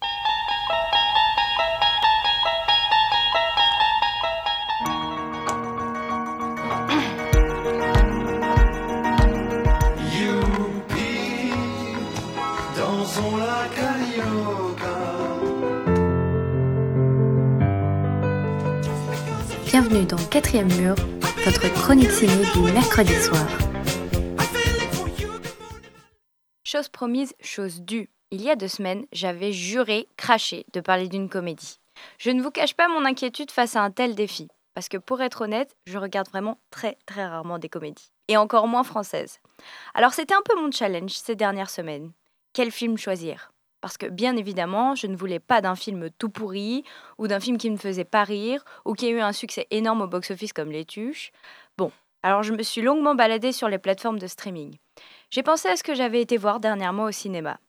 Bienvenue dans Quatrième Mur, votre chronique ciné du mercredi soir. Chose promise, chose due. Il y a deux semaines, j'avais juré, craché, de parler d'une comédie. Je ne vous cache pas mon inquiétude face à un tel défi, parce que pour être honnête, je regarde vraiment très très rarement des comédies, et encore moins françaises. Alors c'était un peu mon challenge ces dernières semaines. Quel film choisir? Parce que bien évidemment, je ne voulais pas d'un film tout pourri, ou d'un film qui ne me faisait pas rire, ou qui a eu un succès énorme au box-office comme Les Tuches. Bon, alors je me suis longuement baladée sur les plateformes de streaming. J'ai pensé à ce que j'avais été voir dernièrement au cinéma.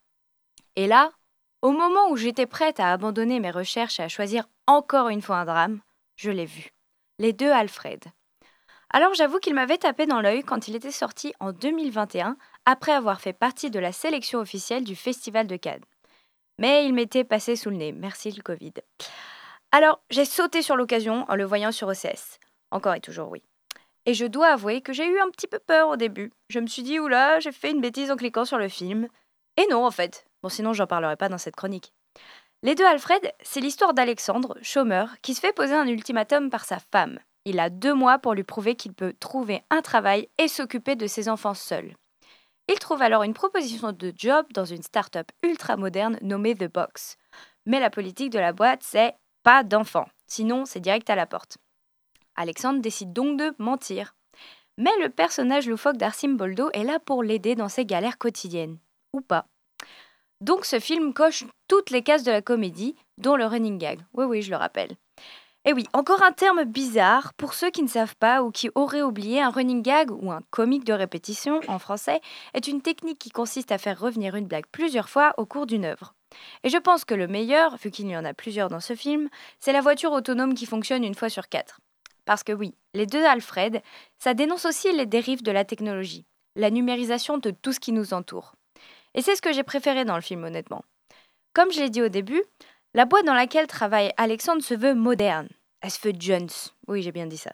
Et là, au moment où j'étais prête à abandonner mes recherches et à choisir encore une fois un drame, je l'ai vu. Les deux Alfred. Alors j'avoue qu'il m'avait tapé dans l'œil quand il était sorti en 2021, après avoir fait partie de la sélection officielle du Festival de Cannes. Mais il m'était passé sous le nez, merci le Covid. Alors, j'ai sauté sur l'occasion en le voyant sur OCS. Encore et toujours oui. Et je dois avouer que j'ai eu un petit peu peur au début. Je me suis dit, oula, j'ai fait une bêtise en cliquant sur le film. Et non, en fait. Bon, sinon, j'en parlerai pas dans cette chronique. Les deux Alfred, c'est l'histoire d'Alexandre, chômeur, qui se fait poser un ultimatum par sa femme. Il a deux mois pour lui prouver qu'il peut trouver un travail et s'occuper de ses enfants seul. Il trouve alors une proposition de job dans une start-up ultra moderne nommée The Box. Mais la politique de la boîte, c'est pas d'enfants, sinon c'est direct à la porte. Alexandre décide donc de mentir. Mais le personnage loufoque d'Arsim Boldo est là pour l'aider dans ses galères quotidiennes. Ou pas. Donc ce film coche toutes les cases de la comédie, dont le running gag. Oui, oui, je le rappelle. Et oui, encore un terme bizarre pour ceux qui ne savent pas ou qui auraient oublié, un running gag ou un comique de répétition en français est une technique qui consiste à faire revenir une blague plusieurs fois au cours d'une œuvre. Et je pense que le meilleur, vu qu'il y en a plusieurs dans ce film, c'est la voiture autonome qui fonctionne une fois sur quatre. Parce que oui, les deux Alfred, ça dénonce aussi les dérives de la technologie, la numérisation de tout ce qui nous entoure. Et c'est ce que j'ai préféré dans le film honnêtement. Comme je l'ai dit au début, la boîte dans laquelle travaille Alexandre se veut moderne. Elle se veut Jones. Oui, j'ai bien dit ça.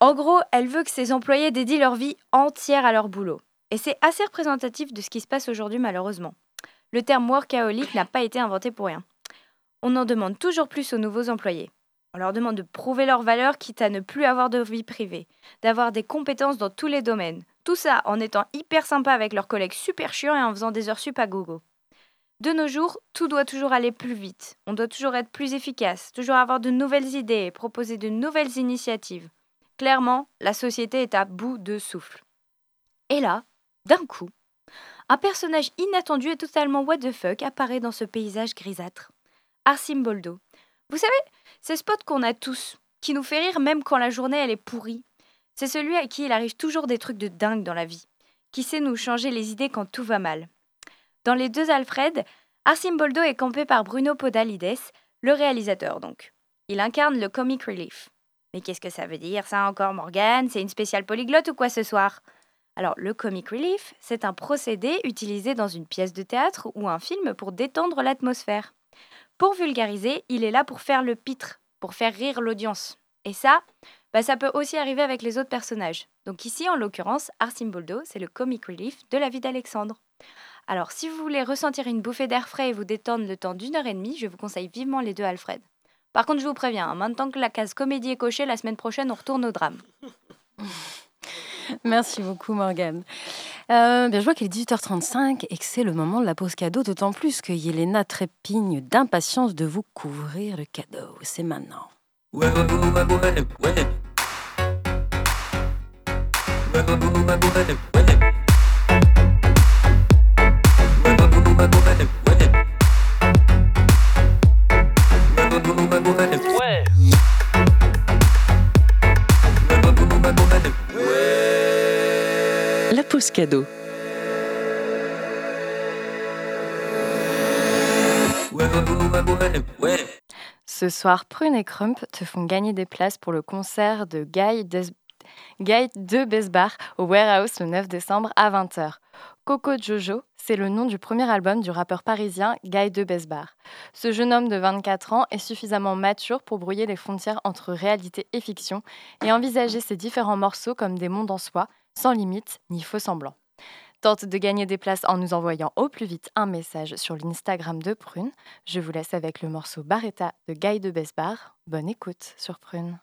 En gros, elle veut que ses employés dédient leur vie entière à leur boulot. Et c'est assez représentatif de ce qui se passe aujourd'hui malheureusement. Le terme workaholic n'a pas été inventé pour rien. On en demande toujours plus aux nouveaux employés. On leur demande de prouver leur valeur quitte à ne plus avoir de vie privée, d'avoir des compétences dans tous les domaines. Tout ça en étant hyper sympa avec leurs collègues super chiants et en faisant des heures sup à gogo. De nos jours, tout doit toujours aller plus vite. On doit toujours être plus efficace, toujours avoir de nouvelles idées et proposer de nouvelles initiatives. Clairement, la société est à bout de souffle. Et là, d'un coup, un personnage inattendu et totalement what the fuck apparaît dans ce paysage grisâtre. Arsim Boldo. Vous savez, ce pote qu'on a tous, qui nous fait rire même quand la journée elle est pourrie. C'est celui à qui il arrive toujours des trucs de dingue dans la vie, qui sait nous changer les idées quand tout va mal. Dans les deux Alfred, Arsim Boldo est campé par Bruno Podalides, le réalisateur donc. Il incarne le comic relief. Mais qu'est-ce que ça veut dire ça encore, Morgane C'est une spéciale polyglotte ou quoi ce soir? Alors, le comic relief, c'est un procédé utilisé dans une pièce de théâtre ou un film pour détendre l'atmosphère. Pour vulgariser, il est là pour faire le pitre, pour faire rire l'audience. Et ça, bah, ça peut aussi arriver avec les autres personnages. Donc ici, en l'occurrence, Arsim Boldo, c'est le comic relief de la vie d'Alexandre. Alors, si vous voulez ressentir une bouffée d'air frais et vous détendre le temps d'une heure et demie, je vous conseille vivement les deux Alfred. Par contre, je vous préviens, hein, maintenant que la case comédie est cochée, la semaine prochaine, on retourne au drame. Merci beaucoup, Morgane. Euh, bien, je vois qu'il est 18h35 et que c'est le moment de la pause cadeau, d'autant plus que Yelena trépigne d'impatience de vous couvrir le cadeau. C'est maintenant. Ouais, ouais, ouais, Ce soir, Prune et Crump te font gagner des places pour le concert de Guy de Besbar au Warehouse le 9 décembre à 20h. Coco Jojo, c'est le nom du premier album du rappeur parisien Guy de Besbar. Ce jeune homme de 24 ans est suffisamment mature pour brouiller les frontières entre réalité et fiction et envisager ses différents morceaux comme des mondes en soi, sans limite ni faux semblant. Tente de gagner des places en nous envoyant au plus vite un message sur l'Instagram de Prune. Je vous laisse avec le morceau Barretta de Guy de Besbar. Bonne écoute sur Prune.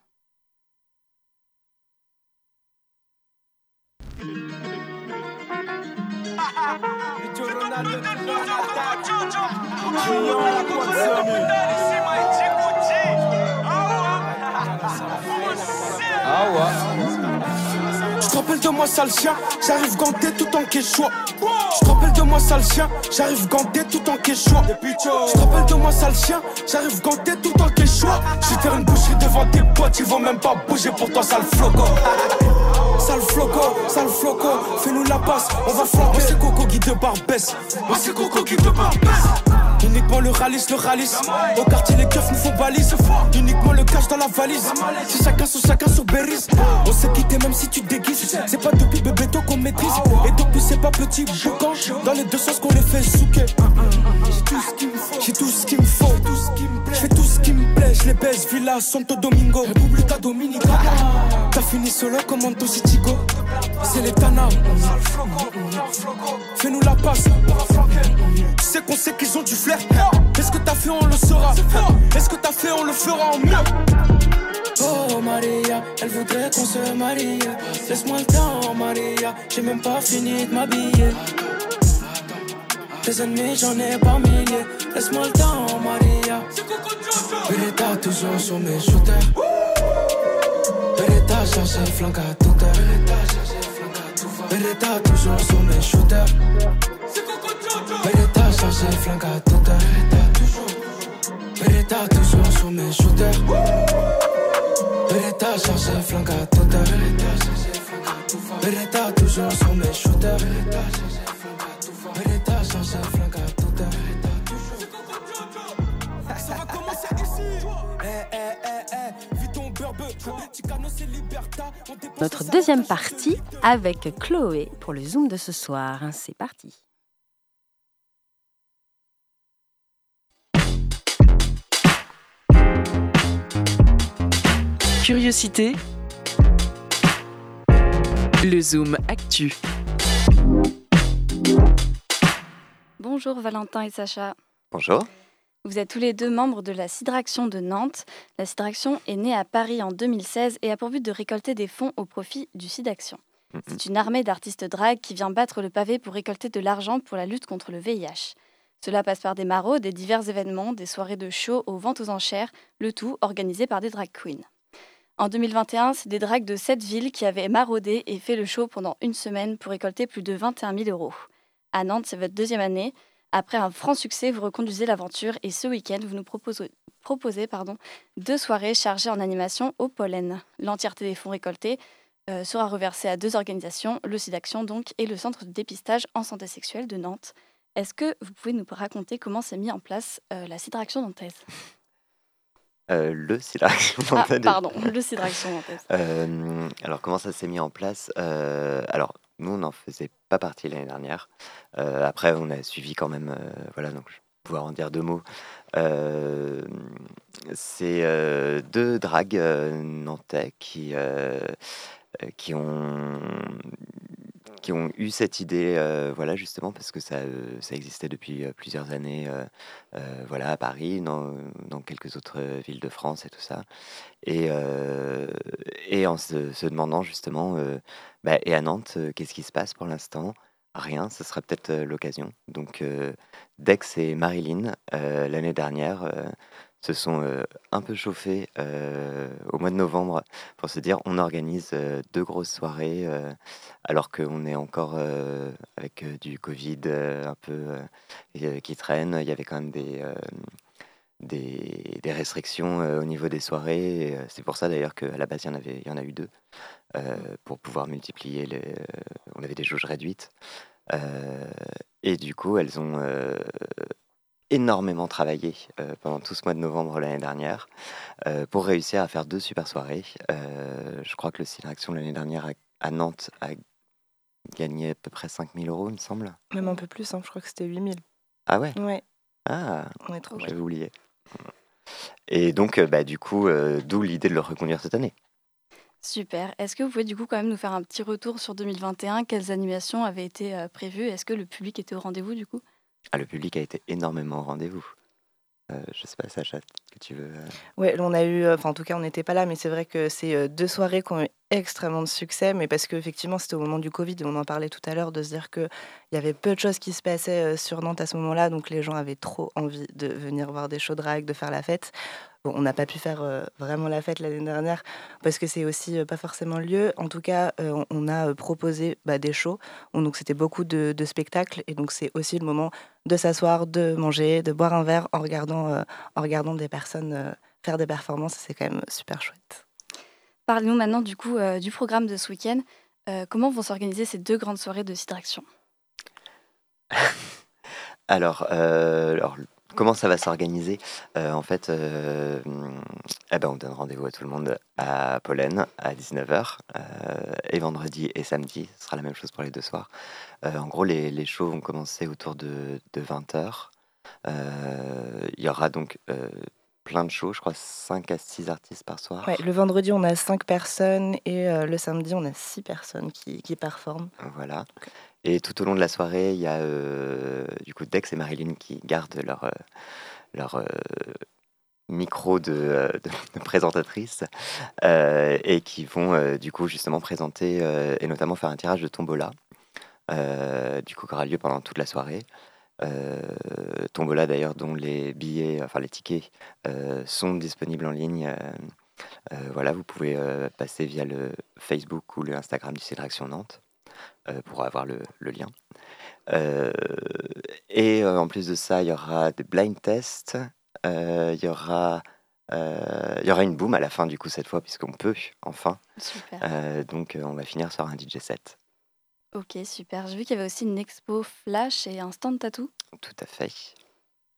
Je te rappelle de moi sale chien, j'arrive ganté tout en quechua. Je te rappelle de moi sale chien, j'arrive ganté tout en quechua. Je te rappelle de moi sale chien, j'arrive ganté tout en quechua. Je vais faire une boucherie devant tes potes, ils vont même pas bouger pour toi sale floco. Sale floco, sale floco, fais-nous la passe, on va flanquer. C'est Coco qui de Barbès, moi c'est Coco qui de Barbès. Uniquement le ralice, le ralice. Au quartier, les keufs nous font balise. Uniquement le cash dans la valise. C'est chacun sur chacun sur Berries. On s'est quitté même si tu déguises. C'est pas depuis bébé toi qu'on maîtrise. Et depuis c'est pas petit boucan. Dans les deux sens qu'on les fait souquer. J'ai tout ce qu'il me faut. J'ai tout ce qu'il me faut. Je fais tout ce qui me plaît. Je les baise. Villa Santo Domingo. Republica Dominicana. T'as fini solo comme Anto. C'est les Tana. Fais-nous la passe. Tu sais qu'on sait qu'ils ont du flair. Est-ce que t'as fait, on le saura. Est-ce que t'as fait, on le fera en mieux. Oh Maria, elle voudrait qu'on se marie. Laisse-moi le temps, Maria. J'ai même pas fini de m'habiller. Des ennemis, j'en ai pas milliers. Laisse-moi le temps, Maria. Beretta toujours sur mes shooters. Beretta cherche flanc à toute heure. Beretta toujours sur mes shooters. Beretta cherche flanc à toute heure. Beretta toujours sur mes shooters. Beretta cherche flanc à toute heure. Beretta toujours sur mes shooters. Beretta Notre deuxième partie avec Chloé pour le Zoom de ce soir. C'est parti. Curiosité. Le Zoom Actu. Bonjour Valentin et Sacha. Bonjour. Vous êtes tous les deux membres de la Sidraction de Nantes. La Sidraction est née à Paris en 2016 et a pour but de récolter des fonds au profit du Sidaction. C'est une armée d'artistes drag qui vient battre le pavé pour récolter de l'argent pour la lutte contre le VIH. Cela passe par des maraudes, des divers événements, des soirées de show aux ventes aux enchères, le tout organisé par des drag queens. En 2021, c'est des drags de sept villes qui avaient maraudé et fait le show pendant une semaine pour récolter plus de 21 000 euros. À Nantes, c'est votre deuxième année. Après un franc succès, vous reconduisez l'aventure et ce week-end, vous nous proposez, proposez pardon, deux soirées chargées en animation au pollen. L'entièreté des fonds récoltés euh, sera reversée à deux organisations, le SIDAction donc et le Centre de dépistage en santé sexuelle de Nantes. Est-ce que vous pouvez nous raconter comment s'est mis en place euh, la Sidraction nantaise? Euh, le Sidraction Ah, pardon, le Sidraction nantaise. Euh, alors, comment ça s'est mis en place? Euh, Alors, nous, on n'en faisait pas partie l'année dernière. Euh, après, on a suivi quand même. euh, voilà, donc je vais pouvoir en dire deux mots. Euh, C'est deux dragues nantais qui ont qui ont eu cette idée, euh, voilà justement parce que ça, euh, ça existait depuis euh, plusieurs années, voilà à Paris, dans, dans quelques autres villes de France et tout ça, et, et en se, demandant justement, bah, et à Nantes, qu'est-ce qui se passe pour l'instant? Rien, ce sera peut-être l'occasion. Donc Dex et Marilyn, l'année dernière, se sont un peu chauffés au mois de novembre pour se dire on organise deux grosses soirées alors qu'on est encore avec du Covid un peu qui traîne. Il y avait quand même des, des, des, restrictions au niveau des soirées. C'est pour ça d'ailleurs qu'à la base il y en, avait, a eu deux pour pouvoir multiplier. Les, on avait des jauges réduites. et du coup, elles ont énormément travaillé euh, pendant tout ce mois de novembre l'année dernière euh, pour réussir à faire deux super soirées. Euh, je crois que le Style Action l'année dernière à, Nantes a gagné à peu près 5000 euros, il me semble. Même un peu plus, hein, je crois que c'était 8000. Ah ouais? Ouais. Ah, on est trop J'avais oublié. Et donc, bah, du coup, d'où l'idée de le reconduire cette année. Super. Est-ce que vous pouvez du coup quand même nous faire un petit retour sur 2021 Quelles animations avaient été prévues? Est-ce que le public était au rendez-vous du coup? Ah, le public a été énormément au rendez-vous. Euh, je sais pas, Sacha, que tu veux. Euh Oui, on a eu, enfin en tout cas, on n'était pas là, mais c'est vrai que c'est euh, deux soirées qui ont eu extrêmement de succès, mais parce qu'effectivement, c'était au moment du Covid, on en parlait tout à l'heure, de se dire qu'il y avait peu de choses qui se passaient sur Nantes à ce moment-là, donc les gens avaient trop envie de venir voir des shows drag, de faire la fête on n'a pas pu faire euh, vraiment la fête l'année dernière parce que c'est aussi euh, pas forcément le lieu. En tout cas, euh, on, a proposé bah, des shows. donc c'était beaucoup de, spectacles et donc c'est aussi le moment de s'asseoir, de manger, de boire un verre en regardant, en regardant des personnes faire des performances. C'est quand même super chouette. Parlez-nous maintenant du coup du programme de ce week-end. comment vont s'organiser ces deux grandes soirées de Citraction alors, alors, Comment ça va s'organiser euh, En fait, euh, eh ben, on donne rendez-vous à tout le monde à Pollen à 19h euh, et vendredi et samedi. Ce sera la même chose pour les deux soirs. en gros, les, les, shows vont commencer autour de, 20h. Il y aura donc plein de shows, je crois 5 à 6 artistes par soir. le vendredi, on a 5 personnes et le samedi, on a 6 personnes qui, qui performent. Voilà. Et tout au long de la soirée, il y a euh, du coup Dex et Marilyn qui gardent leur, euh, leur euh, micro de, présentatrice et qui vont du coup justement présenter et notamment faire un tirage de tombola, du coup qui aura lieu pendant toute la soirée. tombola d'ailleurs dont les billets, enfin les tickets sont disponibles en ligne. voilà, vous pouvez passer via le Facebook ou le Instagram du Cédration Nantes. Euh, pour avoir le, lien. Euh, et euh, en plus de ça, il y aura des blind tests, il y aura il y aura une boom à la fin du coup cette fois puisqu'on peut enfin. donc on va finir sur un DJ set. Ok super. J'ai vu qu'il y avait aussi une expo flash et un stand tattoo. Tout à fait.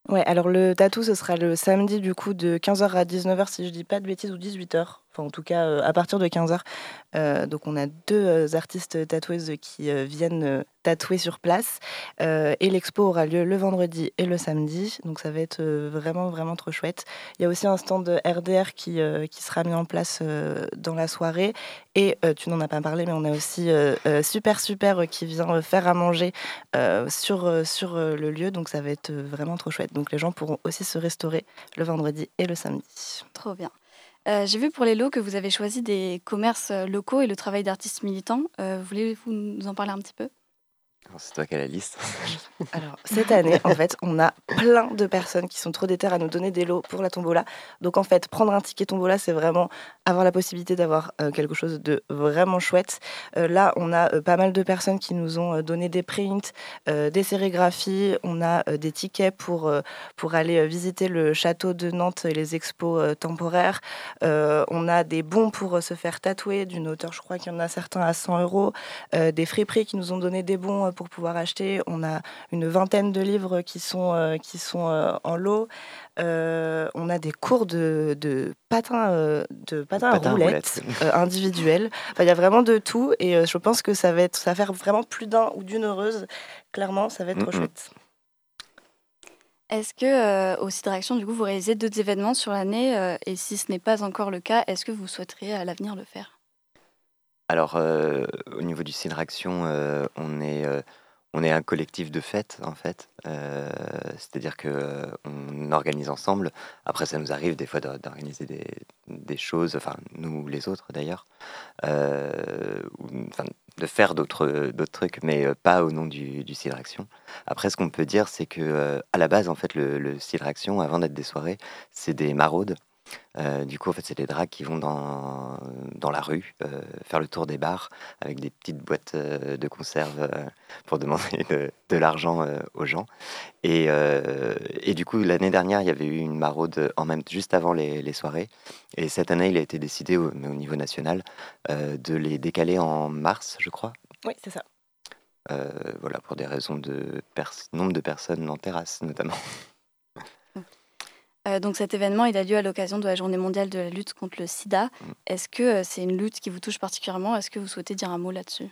Ouais, alors le tatou, ce sera le samedi du coup de 15h à 19h si je dis pas de bêtises ou 18h en tout cas euh, à partir de 15h. Euh, donc on a deux euh, artistes tatoueuses qui viennent tatouer sur place. et l'expo aura lieu le vendredi et le samedi. Donc ça va être vraiment, vraiment trop chouette. Il y a aussi un stand RDR qui, qui sera mis en place dans la soirée. Et tu n'en as pas parlé, mais on a aussi Super Super qui vient faire à manger sur, sur le lieu. Donc ça va être vraiment trop chouette. Donc les gens pourront aussi se restaurer le vendredi et le samedi. Trop bien. Euh, j'ai vu pour les lots que vous avez choisi des commerces euh, locaux et le travail d'artistes militants. Euh, voulez-vous nous en parler un petit peu? C'est toi qui as la liste. Alors, cette année, en fait, on a plein de personnes qui sont trop déter à nous donner des lots pour la tombola. Donc, en fait, prendre un ticket tombola, c'est vraiment avoir la possibilité d'avoir euh, quelque chose de vraiment chouette. Euh, là, on a euh, pas mal de personnes qui nous ont donné des prints, des sérigraphies. On a des tickets pour, pour aller visiter le château de Nantes et les expos temporaires. on a des bons pour se faire tatouer d'une hauteur, je crois qu'il y en a certains à 100 euros. des friperies qui nous ont donné des bons pour pouvoir acheter. On a une vingtaine de livres qui sont, euh, qui sont euh, en lot. Euh, on a des cours de, de patins, de patins à roulettes, individuels. il y a vraiment de tout et je pense que ça va, être, ça va faire vraiment plus d'un ou d'une heureuse. Clairement, ça va être trop chouette. Est-ce que au site Direction, du coup, vous réalisez d'autres événements sur l'année Et si ce n'est pas encore le cas, est-ce que vous souhaiteriez à l'avenir le faire? Alors, euh, au niveau du Cinéraction, euh, on est, euh, on est un collectif de fêtes, en fait. c'est-à-dire que on organise ensemble. Après, ça nous arrive des fois d'organiser des, choses, enfin, nous les autres d'ailleurs, de faire d'autres trucs, mais pas au nom du, du Action. Après, ce qu'on peut dire, c'est que à la base, en fait, le, le Action, avant d'être des soirées, c'est des maraudes. Euh, du coup, en fait, c'est des drags qui vont dans, dans la rue euh, faire le tour des bars avec des petites boîtes euh, de conserve pour demander de, l'argent aux gens. Et, et, du coup, l'année dernière, il y avait eu une maraude en même, juste avant les, les soirées. Et cette année, il a été décidé, au, mais au niveau national, de les décaler en mars, je crois. Oui, c'est ça. voilà, pour des raisons de nombre de personnes en terrasse, notamment. Euh, donc cet événement, il a lieu à l'occasion de la Journée mondiale de la lutte contre le sida. Mm. Est-ce que euh, c'est une lutte qui vous touche particulièrement? Est-ce que vous souhaitez dire un mot là-dessus?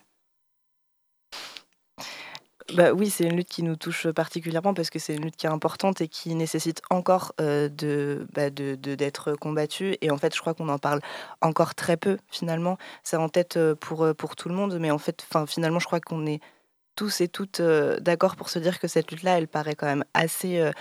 Bah oui, c'est une lutte qui nous touche particulièrement parce que c'est une lutte qui est importante et qui nécessite encore euh, bah, de, d'être combattue. Et en fait, je crois qu'on en parle encore très peu finalement. C'est en tête pour, pour tout le monde, mais en fait, finalement, je crois qu'on est tous et toutes d'accord pour se dire que cette lutte-là, elle paraît quand même assez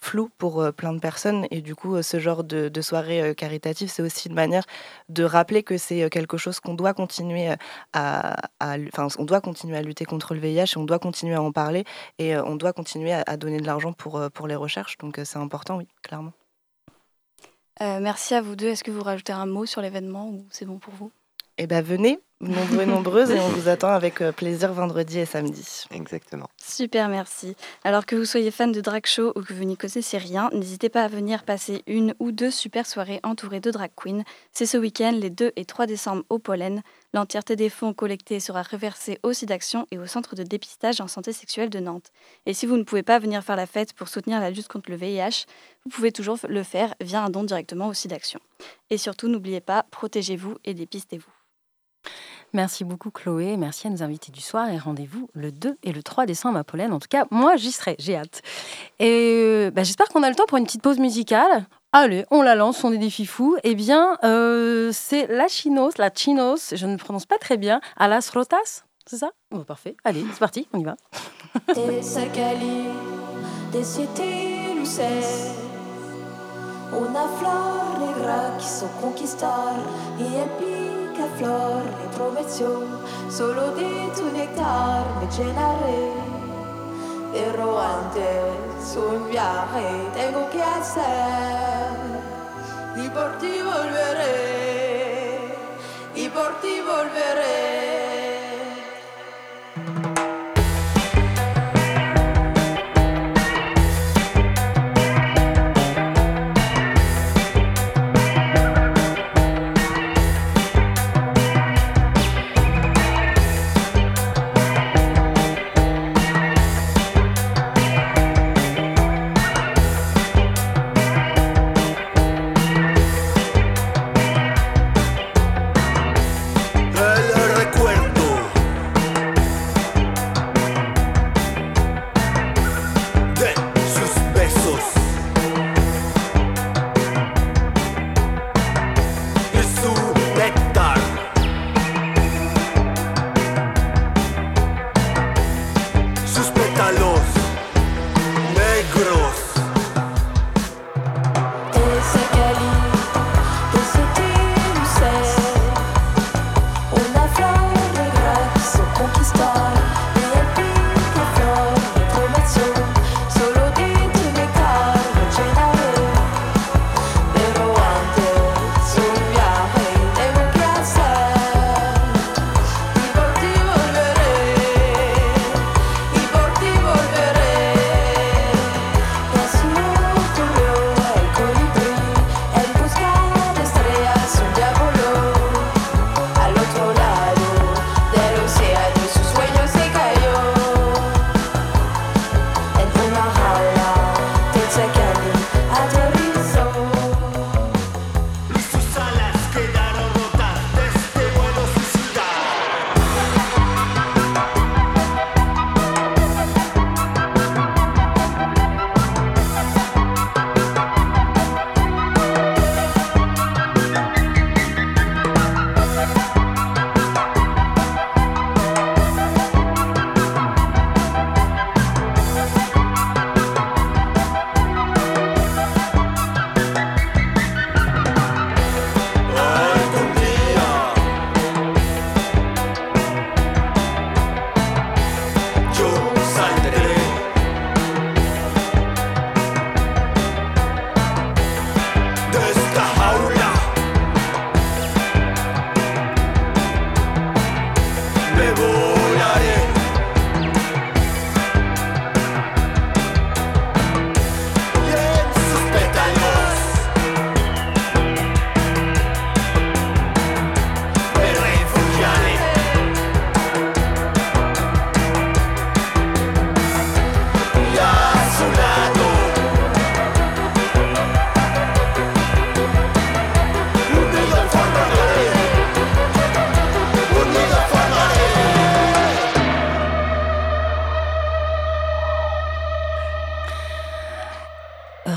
floue pour plein de personnes. Et du coup, ce genre de, soirée caritative, c'est aussi une manière de rappeler que c'est quelque chose qu'on doit continuer à, enfin, on doit continuer à lutter contre le VIH, et on doit continuer à en parler et on doit continuer à, donner de l'argent pour, pour les recherches. Donc c'est important, oui, clairement. merci à vous deux. Est-ce que vous rajoutez un mot sur l'événement ou c'est bon pour vous? Eh bien, venez, nombreux et nombreuses et on vous attend avec euh, plaisir vendredi et samedi. Exactement. Super, merci. Alors que vous soyez fan de drag show ou que vous n'y connaissez rien, n'hésitez pas à venir passer une ou deux super soirées entourées de drag queens. C'est ce week-end, les 2 et 3 décembre au Pollen. L'entièreté des fonds collectés sera reversée au SIDAction et au Centre de dépistage en santé sexuelle de Nantes. Et si vous ne pouvez pas venir faire la fête pour soutenir la lutte contre le VIH, vous pouvez toujours le faire via un don directement au SIDAction. Et surtout, n'oubliez pas, protégez-vous et dépistez-vous. Merci beaucoup Chloé, merci à nos invités du soir et rendez-vous le 2 et le 3 décembre à Pollen. En tout cas, moi j'y serai, j'ai hâte. Et euh, bah, j'espère qu'on a le temps pour une petite pause musicale. Allez, on la lance, on est des fifous. Eh bien, euh, c'est la chinos, la chinos, je ne prononce pas très bien, à las rotas, c'est ça? Bon, Parfait, allez, c'est parti, on y va. Una flor negra conquistar que flor le prometió solo de tu néctar me llenaré. Pero antes un viaje tengo que hacer y por ti volveré y por volveré.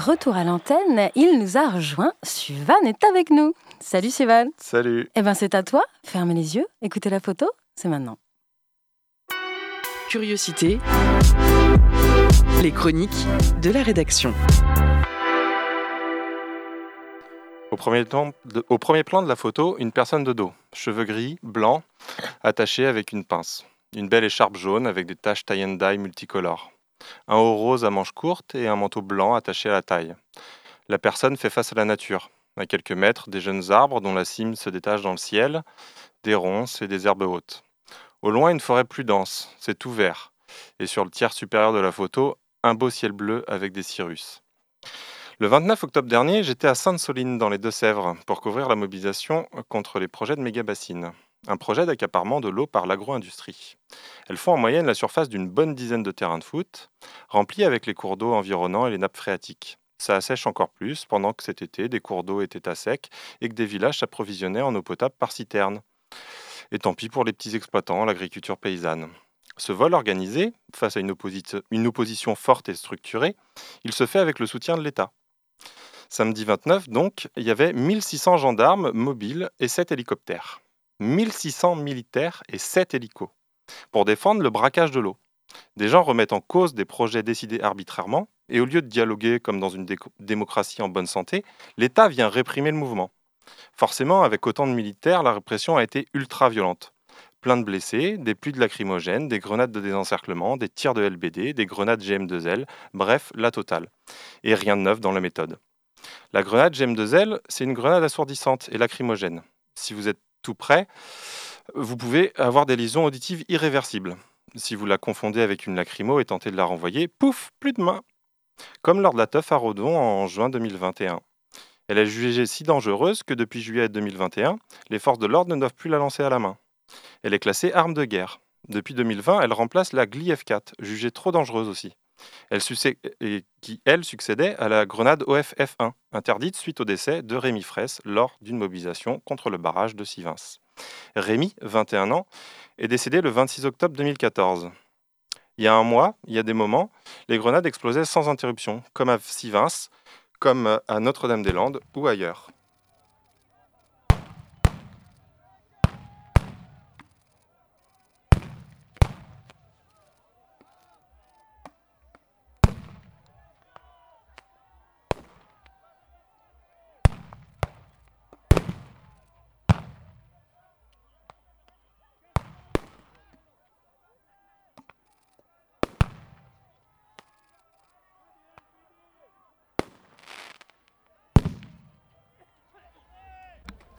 Retour à l'antenne, il nous a rejoint. Suvan est avec nous. Salut Suvan. Salut. Eh ben c'est à toi. Fermez les yeux, écoutez la photo. C'est maintenant. Curiosité. Les chroniques de la rédaction. Au premier, temps, de- au premier plan de la photo, une personne de dos, cheveux gris, blancs, attachés avec une pince. Une belle écharpe jaune avec des taches tie and dye multicolores. Un haut rose à manches courtes et un manteau blanc attaché à la taille. La personne fait face à la nature. À quelques mètres, des jeunes arbres dont la cime se détache dans le ciel, des ronces et des herbes hautes. Au loin, une forêt plus dense, c'est tout vert. Et sur le tiers supérieur de la photo, un beau ciel bleu avec des cirrus. Le 29 octobre dernier, j'étais à Sainte-Soline dans les Deux-Sèvres pour couvrir la mobilisation contre les projets de méga-bassines. Un projet d'accaparement de l'eau par l'agro-industrie. Elles font en moyenne la surface d'une bonne dizaine de terrains de foot, remplis avec les cours d'eau environnants et les nappes phréatiques. Ça assèche encore plus pendant que cet été, des cours d'eau étaient à sec et que des villages s'approvisionnaient en eau potable par citerne. Et tant pis pour les petits exploitants, l'agriculture paysanne. Ce vol organisé, face à une, une opposition forte et structurée, il se fait avec le soutien de l'État. Samedi 29, donc, il y avait 1600 gendarmes mobiles et 7 hélicoptères. 1600 militaires et 7 hélicos pour défendre le braquage de l'eau. Des gens remettent en cause des projets décidés arbitrairement et au lieu de dialoguer comme dans une démocratie en bonne santé, l'État vient réprimer le mouvement. Forcément, avec autant de militaires, la répression a été ultra violente. Plein de blessés, des pluies de lacrymogènes, des grenades de désencerclement, des tirs de LBD, des grenades GM2L, bref, la totale. Et rien de neuf dans la méthode. La grenade GM2L, c'est une grenade assourdissante et lacrymogène. Si vous êtes tout près, vous pouvez avoir des lésions auditives irréversibles. Si vous la confondez avec une lacrymo et tentez de la renvoyer, pouf, plus de main. Comme lors de la teuf à Rodon en juin 2021. Elle est jugée si dangereuse que depuis juillet 2021, les forces de l'ordre ne doivent plus la lancer à la main. Elle est classée arme de guerre. Depuis 2020, elle remplace la Gli F4, jugée trop dangereuse aussi. Qui, elle, succédait à la grenade OFF1, interdite suite au décès de Rémi Fraisse lors d'une mobilisation contre le barrage de Sivins. Rémi, 21 ans, est décédé le 26 octobre 2014. Il y a un mois, il y a des moments, les grenades explosaient sans interruption, comme à Sivins, comme à Notre-Dame-des-Landes ou ailleurs.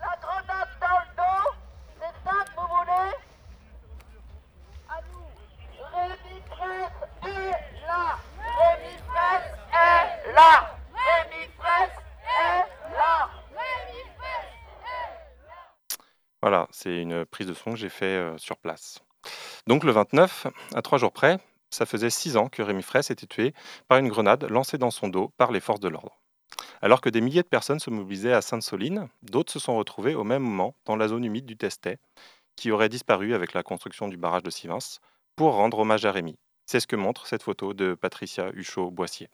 La grenade dans le dos, c'est ça que vous voulez À nous Rémi Fraisse est là Rémi Fraisse est là Rémi Fraisse est là Rémi Fraisse Voilà, c'est une prise de son que j'ai fait euh, sur place. Donc le 29, à trois jours près, ça faisait six ans que Rémi Fraisse était tué par une grenade lancée dans son dos par les forces de l'ordre. Alors que des milliers de personnes se mobilisaient à Sainte-Soline, d'autres se sont retrouvés au même moment dans la zone humide du Testet, qui aurait disparu avec la construction du barrage de Sivins, pour rendre hommage à Rémi. C'est ce que montre cette photo de Patricia Huchot-Boissier.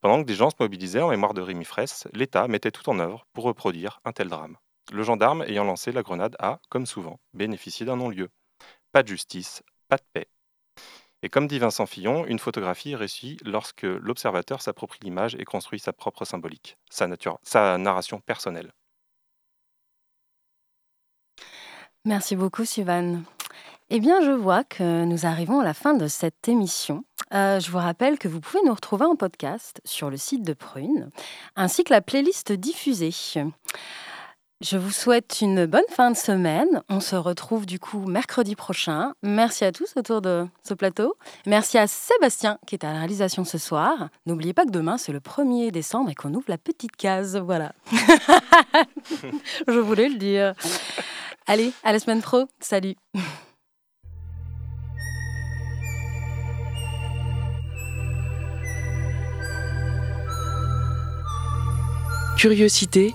Pendant que des gens se mobilisaient en mémoire de Rémi Fraisse, l'État mettait tout en œuvre pour reproduire un tel drame. Le gendarme ayant lancé la grenade a, comme souvent, bénéficié d'un non-lieu. Pas de justice, pas de paix. Et comme dit Vincent Fillon, une photographie réussit lorsque l'observateur s'approprie l'image et construit sa propre symbolique, sa, narration personnelle. Merci beaucoup, Suvan. Eh bien, je vois que nous arrivons à la fin de cette émission. Euh, je vous rappelle que vous pouvez nous retrouver en podcast sur le site de Prune, ainsi que la playlist diffusée. Je vous souhaite une bonne fin de semaine. On se retrouve du coup mercredi prochain. Merci à tous autour de ce plateau. Merci à Sébastien qui est à la réalisation ce soir. N'oubliez pas que demain c'est le 1er décembre et qu'on ouvre la petite case. Voilà. Je voulais le dire. Allez, à la semaine pro. Salut. Curiosité.